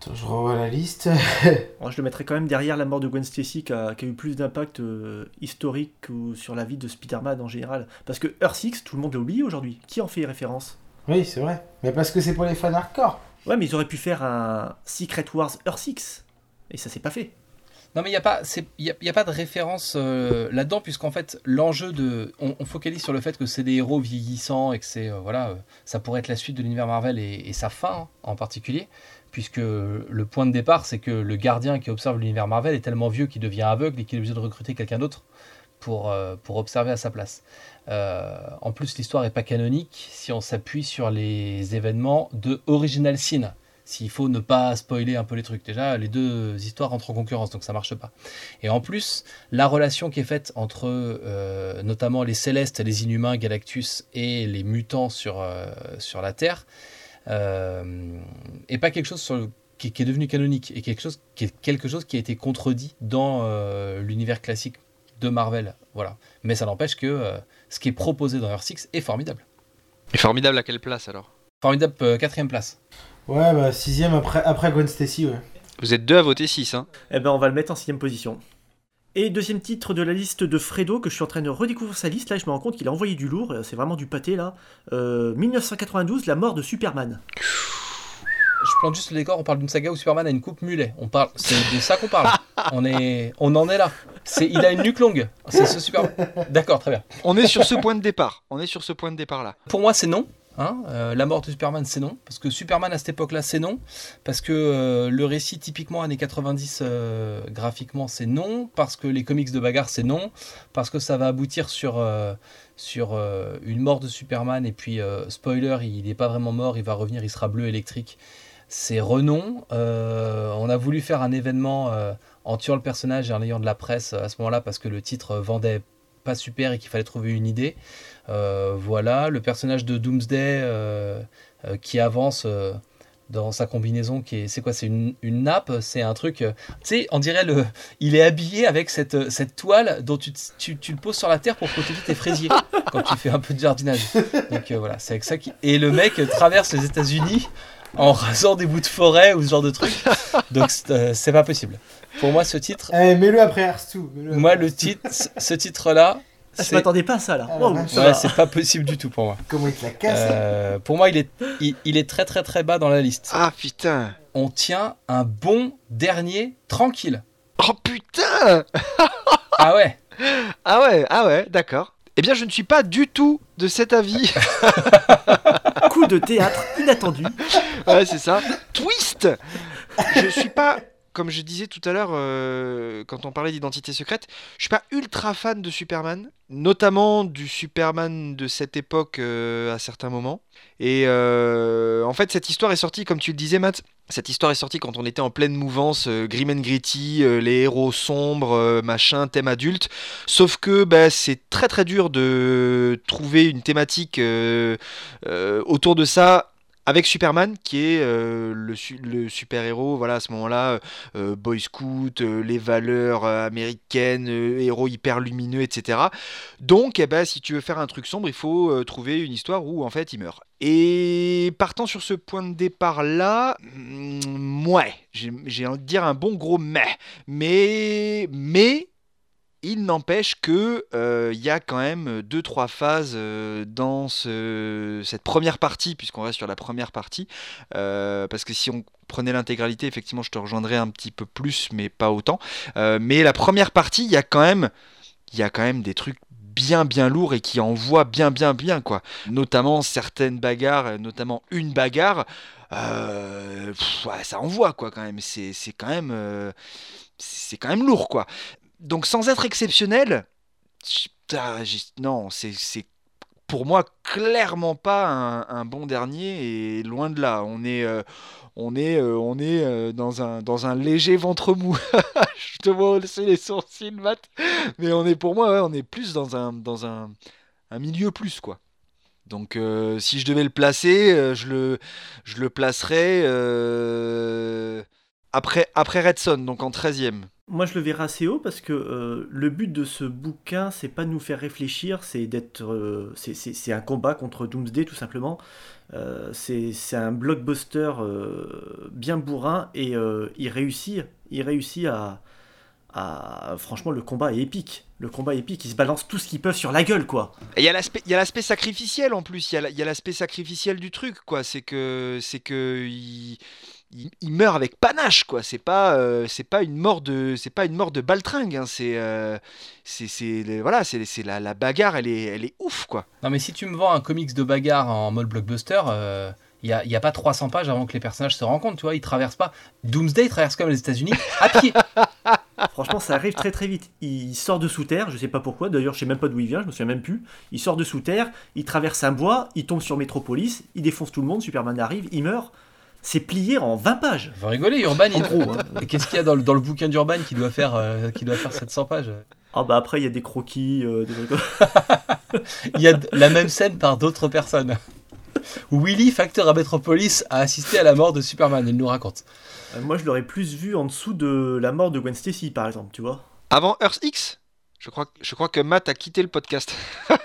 Attends, je revois la liste. Moi, je le mettrais quand même derrière la mort de Gwen Stacy qui a, qui a eu plus d'impact euh, historique ou sur la vie de Spider-Man en général. Parce que Earth 6, tout le monde l'a oublié aujourd'hui. Qui en fait référence? Oui, c'est vrai. Mais parce que c'est pour les fans hardcore. Ouais, mais ils auraient pu faire un Secret Wars Earth 6. Et ça s'est pas fait. Non mais il n'y a, pas- y a, y a pas de référence euh, là-dedans puisqu'en fait l'enjeu de... On, on focalise sur le fait que c'est des héros vieillissants et que c'est... euh, voilà, euh, ça pourrait être la suite de l'univers Marvel et, et sa fin hein, en particulier puisque le point de départ c'est que le gardien qui observe l'univers Marvel est tellement vieux qu'il devient aveugle et qu'il est obligé de recruter quelqu'un d'autre pour, euh, pour observer à sa place. Euh, en plus l'histoire est pas canonique si on s'appuie sur les événements de Original Sin. S'il faut ne pas spoiler un peu les trucs. Déjà, les deux histoires entrent en concurrence, donc ça marche pas. Et en plus, la relation qui est faite entre euh, notamment les Célestes, les Inhumains, Galactus et les mutants sur, sur la Terre euh, est pas quelque chose sur le- qui, qui est devenu canonique et quelque chose qui est quelque chose qui a été contredit dans euh, l'univers classique de Marvel. Voilà. Mais ça n'empêche que euh, ce qui est proposé dans Earth 6 est formidable. Et formidable à quelle place alors? Formidable euh, quatrième place. Ouais, bah sixième après, après Gwen Stacy, ouais. Vous êtes deux à voter 6, hein Eh ben, on va le mettre en sixième position. Et deuxième titre de la liste de Fredo, que je suis en train de redécouvrir sa liste. Là, je me rends compte qu'il a envoyé du lourd. C'est vraiment du pâté, là. Euh, 1992, la mort de Superman. Je plante juste le décor, on parle d'une saga où Superman a une coupe mulet. On parle, c'est de ça qu'on parle. On est, on en est là. C'est, il a une nuque longue. C'est ce Superman. D'accord, très bien. On est sur ce point de départ. On est sur ce point de départ là. Pour moi, c'est non. Hein, euh, la mort de Superman, c'est non. Parce que Superman, à cette époque-là, c'est non. Parce que euh, le récit, typiquement, années 90, euh, graphiquement, c'est non. Parce que les comics de bagarre, c'est non. Parce que ça va aboutir sur, sur une mort de Superman. Et puis, spoiler, il n'est pas vraiment mort. Il va revenir, il sera bleu électrique. C'est renom. On a voulu faire un événement en tuant le personnage et en ayant de la presse à ce moment-là parce que le titre vendait pas super et qu'il fallait trouver une idée. Euh, voilà, le personnage de Doomsday euh, euh, qui avance euh, dans sa combinaison, qui est, c'est quoi, c'est une, une nappe, c'est un truc, euh, tu sais, on dirait le, il est habillé avec cette, cette toile dont tu, te- tu, tu le poses sur la terre pour protéger tes fraisiers quand tu fais un peu de jardinage. Donc euh, voilà, c'est avec ça qui, et le mec traverse les États-Unis en rasant des bouts de forêt ou ce genre de truc. Donc c'est euh, c'est pas possible. Pour moi, ce titre, Eh, mets-le après Earth 2. mets-le moi, le Earth 2. titre, ce titre-là, Ah, je m'attendais pas à ça là. Ah, ouais. c'est pas possible du tout pour moi. Comment il te la casse Euh, pour moi, il est, il, il est très très très bas dans la liste. Ah putain On tient un bon dernier tranquille. Oh putain Ah ouais Ah ouais, ah ouais, d'accord. Eh bien, je ne suis pas du tout de cet avis. Coup de théâtre inattendu. ouais, c'est ça. Twist Je suis pas, comme je disais tout à l'heure, euh, quand on parlait d'identité secrète, je suis pas ultra fan de Superman, notamment du Superman de cette époque euh, à certains moments. Et euh, en fait, cette histoire est sortie, comme tu le disais, Matt. Cette histoire est sortie quand on était en pleine mouvance, grim and gritty, les héros sombres, machin, thème adulte. Sauf que bah, c'est très très dur de trouver une thématique autour de ça avec Superman qui est euh, le, su- le super-héros, voilà, à ce moment-là, euh, Boy Scout, euh, les valeurs euh, américaines, euh, héros hyper lumineux, etc. Donc, eh ben, si tu veux faire un truc sombre, il faut euh, trouver une histoire où en fait il meurt. Et partant sur ce point de départ-là, mm, ouais, j'ai envie de dire un bon gros mais. Mais, mais, il n'empêche que euh, y a quand même deux trois phases euh, dans ce- cette première partie, puisqu'on reste sur la première partie, euh, parce que si on prenait l'intégralité, effectivement, je te rejoindrais un petit peu plus, mais pas autant. Mais la première partie, il y a quand même, il y a quand même des trucs bien bien lourds et qui envoient bien bien bien quoi. Notamment certaines bagarres, notamment une bagarre. ça envoie quoi quand même. C'est quand même c'est quand même lourd quoi. Donc sans être exceptionnel, non, c'est pour moi clairement pas un, bon dernier et loin de là. On est euh, on est euh, on est euh, dans un dans un léger ventre mou. Je te vois hausser les sourcils, Matt. Mais on est pour moi, on est plus dans un dans un milieu plus quoi. Donc si je devais le placer, je le je le placerais après après Red Son, donc en 13e. Moi, je le verrai assez haut parce que euh, le but de ce bouquin, c'est pas de nous faire réfléchir, c'est d'être. euh, c'est- un combat contre Doomsday, tout simplement. Euh, c'est un blockbuster bien bourrin et il réussit, il réussit à, à- Franchement, le combat est épique. Le combat est épique, ils se balancent tout ce qu'ils peuvent sur la gueule, quoi. Et il y a l'aspect, sacrificiel en plus. Il y a, la- il y a l'aspect sacrificiel du truc, quoi. C'est que, c'est que il, il- il meurt avec panache, quoi. C'est pas, euh, c'est pas une mort de, c'est pas une mort de baltringue. hein. C'est, euh, c'est, c'est, voilà, c'est, c'est la, la bagarre, elle est, elle est ouf, quoi. Non, mais si tu me vends un comics de bagarre en mode blockbuster, euh, il n'y a, il y a pas 300 pages avant que les personnages se rencontrent, tu vois. Ils traversent pas. Doomsday, traverse comme les États-Unis à pied. Franchement, ça arrive très très vite. Il sort de sous terre, je sais pas pourquoi, d'ailleurs, je sais même pas d'où il vient, je me souviens même plus. Il sort de sous terre, il traverse un bois, il tombe sur Metropolis, il défonce tout le monde, Superman arrive, il meurt. C'est plié en 20 pages. Faut rigoler, Urban. Il... hein. Qu'est-ce qu'il y a dans le, dans le bouquin d'Urban qui doit faire, euh, qui doit faire 700 pages? Ah bah après, il y a des croquis, euh, des trucs comme- Il y a la même scène par d'autres personnes. Willy, facteur à Metropolis, a assisté à la mort de Superman. Il nous raconte. Euh, Moi, je l'aurais plus vu en dessous de la mort de Gwen Stacy, par exemple, tu vois. Avant Earth X, je crois, je crois que Matt a quitté le podcast.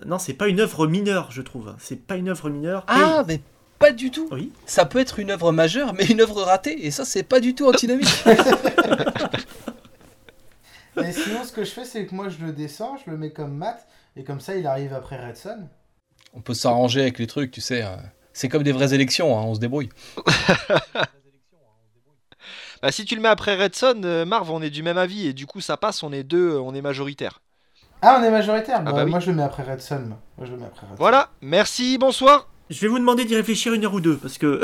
Euh, non, c'est pas une œuvre mineure, je trouve. C'est pas une œuvre mineure. Ah, mais pas du tout. Oui. Ça peut être une œuvre majeure, mais une œuvre ratée. Et ça, c'est pas du tout antinomique. Et sinon, ce que je fais, c'est que moi, je le descends, je le mets comme mat, et comme ça, il arrive après Red Son. On peut s'arranger avec les trucs, tu sais. euh. C'est comme des vraies élections, hein, on se débrouille. Bah, si tu le mets après Red Son, euh, Marv, on est du même avis et du coup ça passe, on est deux, on est majoritaire. Ah, on est majoritaire bah, bah oui. Moi, je le mets après Red Son. moi. Moi, je le mets après Red Son. Voilà, merci, bonsoir. Je vais vous demander d'y réfléchir une heure ou deux, parce que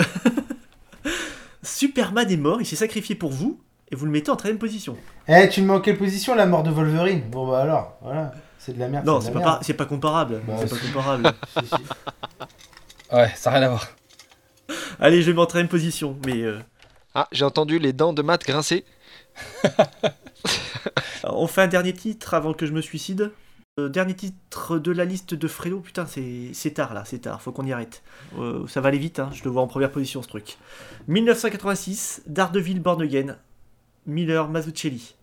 Superman est mort, il s'est sacrifié pour vous, et vous le mettez en 13 position. Eh, tu me mets en quelle position la mort de Wolverine? Bon, bah alors, voilà. C'est de la merde. Non, c'est pas, par- comparable. Bah, c'est pas comparable. Si. Ouais, ça n'a rien à voir. Allez, je le mets en 13 position, mais euh, Ah, j'ai entendu les dents de Matt grincer. on fait un dernier titre avant que je me suicide. Euh, dernier titre de la liste de Fredo, putain, c'est tard là, c'est tard, faut qu'on y arrête. Euh, ça va aller vite, hein, je le vois en première position ce truc. 1986, Daredevil Born Miller Mazzucchelli.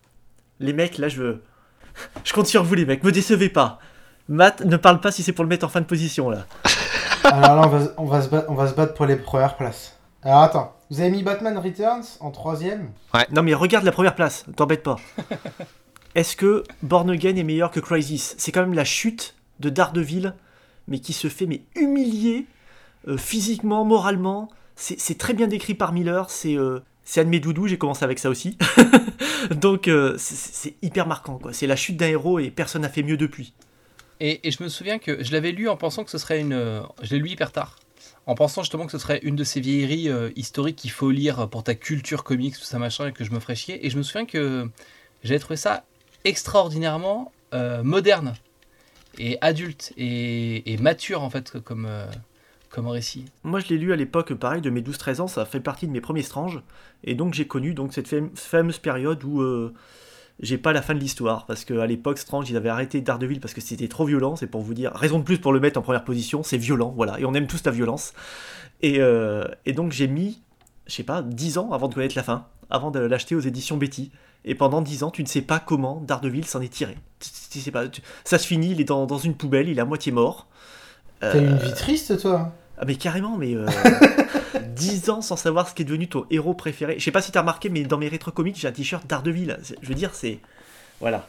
Les mecs, là je. Je compte sur vous les mecs, me décevez pas. Matt, ne parle pas si c'est pour le mettre en fin de position là. Alors là, se on va se battre pour les premières places. Alors attends, vous avez mis Batman Returns en troisième Non mais regarde la première place, t'embête pas. est-ce que Born Again est meilleur que Crisis? C'est quand même la chute de Daredevil, mais qui se fait mais humilier euh, physiquement, moralement. C'est très bien décrit par Miller. C'est euh, c'est un de mes doudous. J'ai commencé avec ça aussi. Donc euh, c'est hyper marquant. quoi. C'est la chute d'un héros et personne n'a fait mieux depuis. Et, et, je me souviens que je l'avais lu en pensant que ce serait une. Je l'ai lu hyper tard. En pensant justement que ce serait une de ces vieilleries historiques qu'il faut lire pour ta culture comics, tout ça machin, et que je me ferais chier. Et je me souviens que j'avais trouvé ça extraordinairement moderne et adulte et, mature en fait comme, euh, comme récit. Moi je l'ai lu à l'époque pareil de mes 12-13 ans, ça fait partie de mes premiers Strange et donc j'ai connu donc cette fameuse période où euh, j'ai pas la fin de l'histoire parce qu'à l'époque Strange ils avaient arrêté Daredevil parce que c'était trop violent, c'est pour vous dire raison de plus pour le mettre en première position, c'est violent voilà et on aime tous la violence et, euh, et donc j'ai mis je sais pas 10 ans avant de connaître la fin, avant de l'acheter aux éditions Betty et pendant 10 ans, tu ne sais pas comment Daredevil s'en est tiré. Tu, sais pas, ça se finit, il est dans, une poubelle, il est à moitié mort. T'as eu une vie triste, toi? Ah, mais carrément, mais. Euh, 10 ans sans savoir ce qui est devenu ton héros préféré. Je sais pas si t'as remarqué, mais dans mes rétro-comics, j'ai un t-shirt Daredevil. Je veux dire, c'est. Voilà.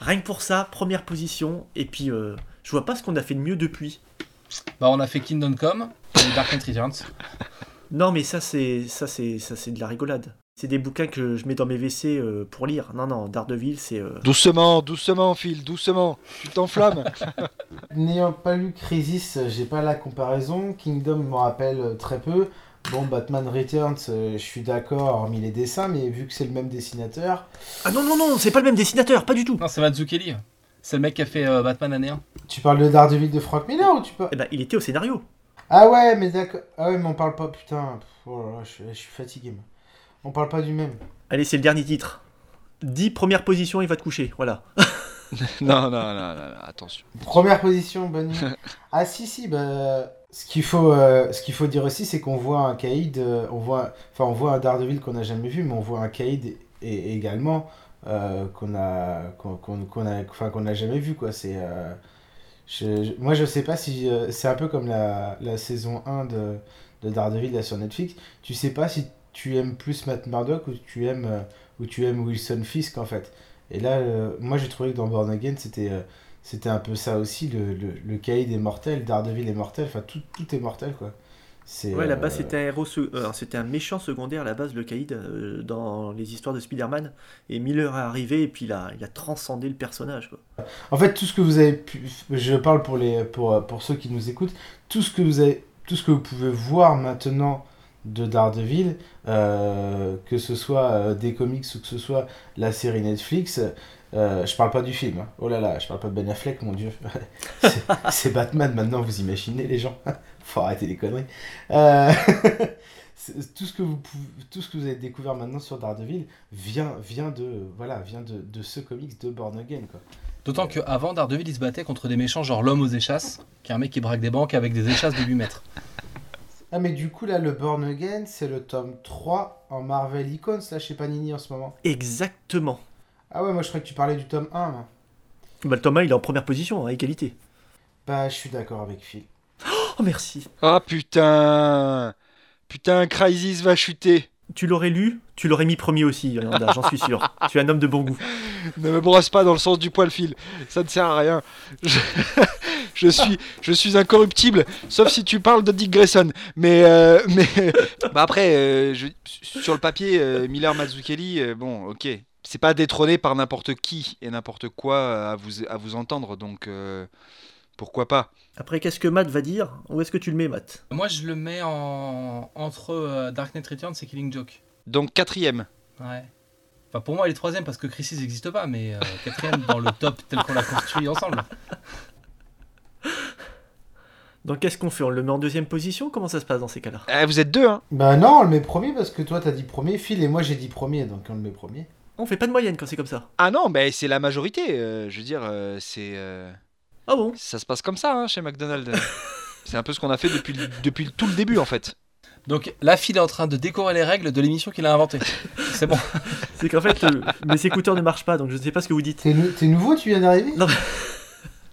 Rien que pour ça, première position. Et puis, euh, je vois pas ce qu'on a fait de mieux depuis. Bah, on a fait Kingdom Come et Dark Knight Returns. Non, mais ça, c'est ça, c'est ça, c'est de la rigolade. C'est des bouquins que je mets dans mes WC euh, pour lire. Non, non, Daredevil, c'est. Euh, doucement, doucement, Phil, doucement. Tu t'enflammes. N'ayant pas lu Crisis, j'ai pas la comparaison. Kingdom me rappelle euh, très peu. Bon, Batman Returns, je suis d'accord, hormis les dessins, mais vu que c'est le même dessinateur. Ah non, non, non, c'est pas le même dessinateur, pas du tout. Non, c'est Mazzucchelli. C'est le mec qui a fait Batman année 1. Tu parles de Daredevil de Frank Miller ou tu parles. Eh ben, il était au scénario. Ah ouais, mais d'accord. Ah ouais, mais on parle pas, putain. Oh là là, je suis fatigué, moi. On parle pas du même. Allez, c'est le dernier titre. 10 première position, il va te coucher. Voilà. non, non, non, non, attention. Première position, bonne nuit. ah si, si, bah... Ce qu'il faut, euh, ce qu'il faut dire aussi, c'est qu'on voit un Caïd, euh, on voit, enfin on voit un Daredevil qu'on n'a jamais vu, mais on voit un Caïd et, également euh, qu'on a, qu'on, a, enfin qu'on n'a jamais vu quoi. C'est, je, moi je sais pas si c'est un peu comme la, la saison 1 de, de Daredevil là sur Netflix. Tu sais pas si tu aimes plus Matt Murdock ou tu aimes, euh, ou tu aimes Wilson Fisk en fait. Et là, euh, moi j'ai trouvé que dans Born Again, c'était euh, c'était un peu ça aussi, le, le, le cahier des mortels, Daredevil est mortel, enfin tout, tout est mortel quoi. Ouais, là-bas c'était un héros, c'était un méchant secondaire à la base, le Caïd, dans les histoires de Spider-Man. Et Miller est arrivé et puis il a, il a transcendé le personnage. Quoi. En fait, tout ce que vous avez pu, je parle pour, les, pour, pour ceux qui nous écoutent, tout ce que vous avez, tout ce que vous pouvez voir maintenant de Daredevil, euh, que ce soit euh, des comics ou que ce soit la série Netflix. Euh, je parle pas du film. Hein. Oh là là, je parle pas de Ben Affleck, mon dieu. c'est Batman maintenant, vous imaginez les gens. Faut arrêter les conneries. tout ce que vous tout ce que vous avez découvert maintenant sur Daredevil vient vient de voilà vient de, de ce comics de Born Again quoi. D'autant qu'avant Daredevil il se battait contre des méchants genre l'homme aux échasses, qui est un mec qui braque des banques avec des échasses de 8 mètres. Ah, mais du coup, là, le Born Again, c'est le tome 3 en Marvel Icons, là, chez Panini en ce moment. Exactement. Ah ouais, moi, je croyais que tu parlais du tome 1, Bah, le tome 1, il est en première position, à égalité. Bah, je suis d'accord avec Phil. Oh, merci. Ah, putain Putain, Crisis va chuter tu l'aurais lu, tu l'aurais mis premier aussi, j'en suis sûr. tu es un homme de bon goût. Ne me brosse pas dans le sens du poil fil, ça ne sert à rien. je suis, je suis incorruptible, sauf si tu parles de Dick Grayson. Mais, euh, mais bah après, euh, sur le papier, euh, Miller Mazzucchelli, bon, ok, c'est pas détrôné par n'importe qui et n'importe quoi à vous, à vous entendre, donc pourquoi pas. Après, qu'est-ce que Matt va dire? Où est-ce que tu le mets, Matt? Moi, je le mets en... entre Dark Knight Returns et Killing Joke. Donc quatrième. Ouais. Enfin, pour moi, il est troisième parce que Crisis n'existe pas, mais quatrième dans le top tel qu'on l'a construit ensemble. Donc qu'est-ce qu'on fait? On le met en deuxième position? Comment ça se passe dans ces cas-là? Eh, Vous êtes deux, hein Bah non, on le met premier parce que toi t'as dit premier, Phil et moi j'ai dit premier, donc on le met premier. On fait pas de moyenne quand c'est comme ça. Ah non, mais c'est la majorité. Euh, je veux dire, euh, c'est. Euh, ah bon? Ça se passe comme ça hein, chez McDonald's. c'est un peu ce qu'on a fait depuis, depuis tout le début en fait. Donc la fille est en train de décorer les règles de l'émission qu'il a inventée. C'est bon. c'est qu'en fait, mes écouteurs ne marchent pas, donc je ne sais pas ce que vous dites. T'es nouveau, tu viens d'arriver? Non.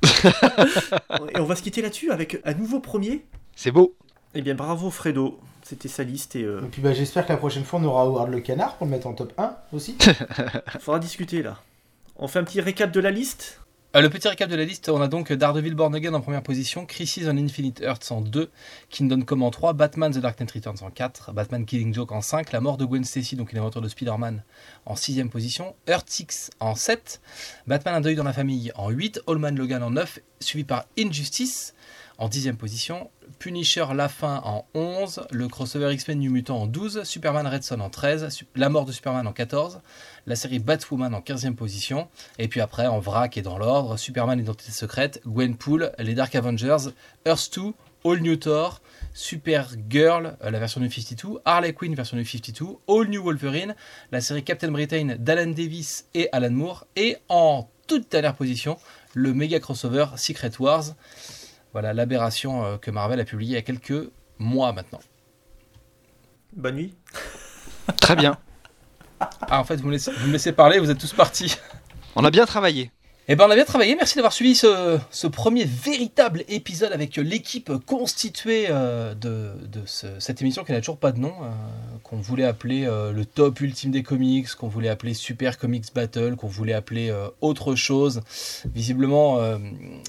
et on va se quitter là-dessus avec un nouveau premier. C'est beau. Eh bien, bravo Fredo. C'était sa liste et. Euh, et puis bah, j'espère que la prochaine fois on aura Howard le canard pour le mettre en top 1 aussi. Faudra discuter là. On fait un petit récap de la liste? Euh, le petit récap de la liste, on a donc Daredevil Born Again en première position, Crisis on Infinite Earths en 2, Kingdom Come en 3, Batman The Dark Knight Returns en 4, Batman Killing Joke en 5, La mort de Gwen Stacy, donc est retour de Spider-Man en 6 position, Earth 6 en 7, Batman Un deuil dans la famille en 8, Allman Logan en 9, suivi par Injustice en 10 position, Punisher La Fin en 11, le crossover X-Men New Mutant en 12, Superman Red Son en 13, La mort de Superman en 14, la série Batwoman en 15e position, et puis après en vrac et dans l'ordre, Superman Identité Secrète, Gwenpool, les Dark Avengers, Earth 2, All New Thor, Supergirl, euh, la version New 52, Harley Quinn version New 52, All New Wolverine, la série Captain Britain d'Alan Davis et Alan Moore, et en toute dernière position, le méga crossover Secret Wars. Voilà l'aberration euh, que Marvel a publiée il y a quelques mois maintenant. Bonne nuit. Très bien. Ah, en fait, vous me, laissez, vous me laissez parler, vous êtes tous partis. On a bien travaillé. Eh ben, on a bien travaillé. Merci d'avoir suivi ce, premier véritable épisode avec l'équipe constituée euh, de, de ce, cette émission qui n'a toujours pas de nom, euh, qu'on voulait appeler euh, le top ultime des comics, qu'on voulait appeler Super Comics Battle, qu'on voulait appeler euh, autre chose. Visiblement, euh,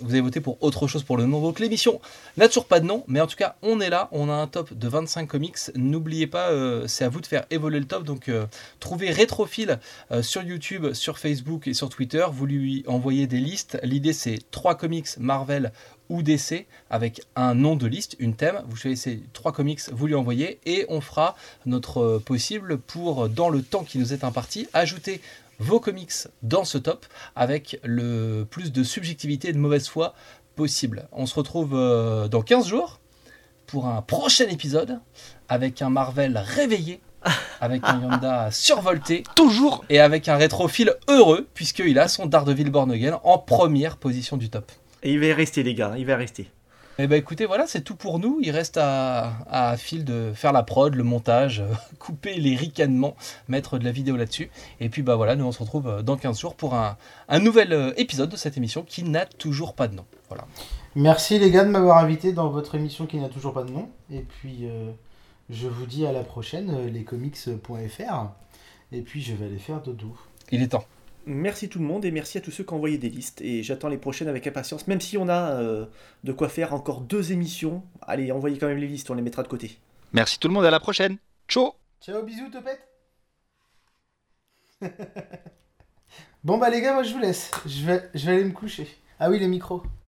vous avez voté pour autre chose pour le nom. Donc l'émission n'a toujours pas de nom, mais en tout cas, on est là. On a un top de 25 comics. N'oubliez pas, euh, c'est à vous de faire évoluer le top. Donc euh, trouvez Rétrophile sur YouTube, sur Facebook et sur Twitter. Vous lui envoyez des listes. L'idée, c'est trois comics Marvel ou DC avec un nom de liste, une thème. Vous choisissez trois comics, vous lui envoyez et on fera notre possible pour, dans le temps qui nous est imparti, ajouter vos comics dans ce top avec le plus de subjectivité et de mauvaise foi possible. On se retrouve euh, dans 15 jours pour un prochain épisode avec un Marvel réveillé avec un Yonda survolté, toujours, et avec un rétrophile heureux, puisqu'il a son Daredevil Born Again en première position du top. Et il va y rester, les gars, il va y rester. Eh ben écoutez, voilà, c'est tout pour nous. Il reste à, à Phil de faire la prod, le montage, euh, couper les ricanements, mettre de la vidéo là-dessus. Et puis bah voilà, nous on se retrouve euh, dans 15 jours pour un, un nouvel euh, épisode de cette émission qui n'a toujours pas de nom. Voilà. Merci les gars de m'avoir invité dans votre émission qui n'a toujours pas de nom. Et puis euh, je vous dis à la prochaine, euh, lescomics.fr. Et puis je vais aller faire dodo. Il est temps. Merci tout le monde et merci à tous ceux qui ont envoyé des listes. Et j'attends les prochaines avec impatience, même si on a euh, de quoi faire encore deux émissions. Allez, envoyez quand même les listes, on les mettra de côté. Merci tout le monde, à la prochaine. Ciao Ciao, bisous, Topette Bon bah les gars, moi je vous laisse. Je vais, je vais aller me coucher. Ah oui, les micros.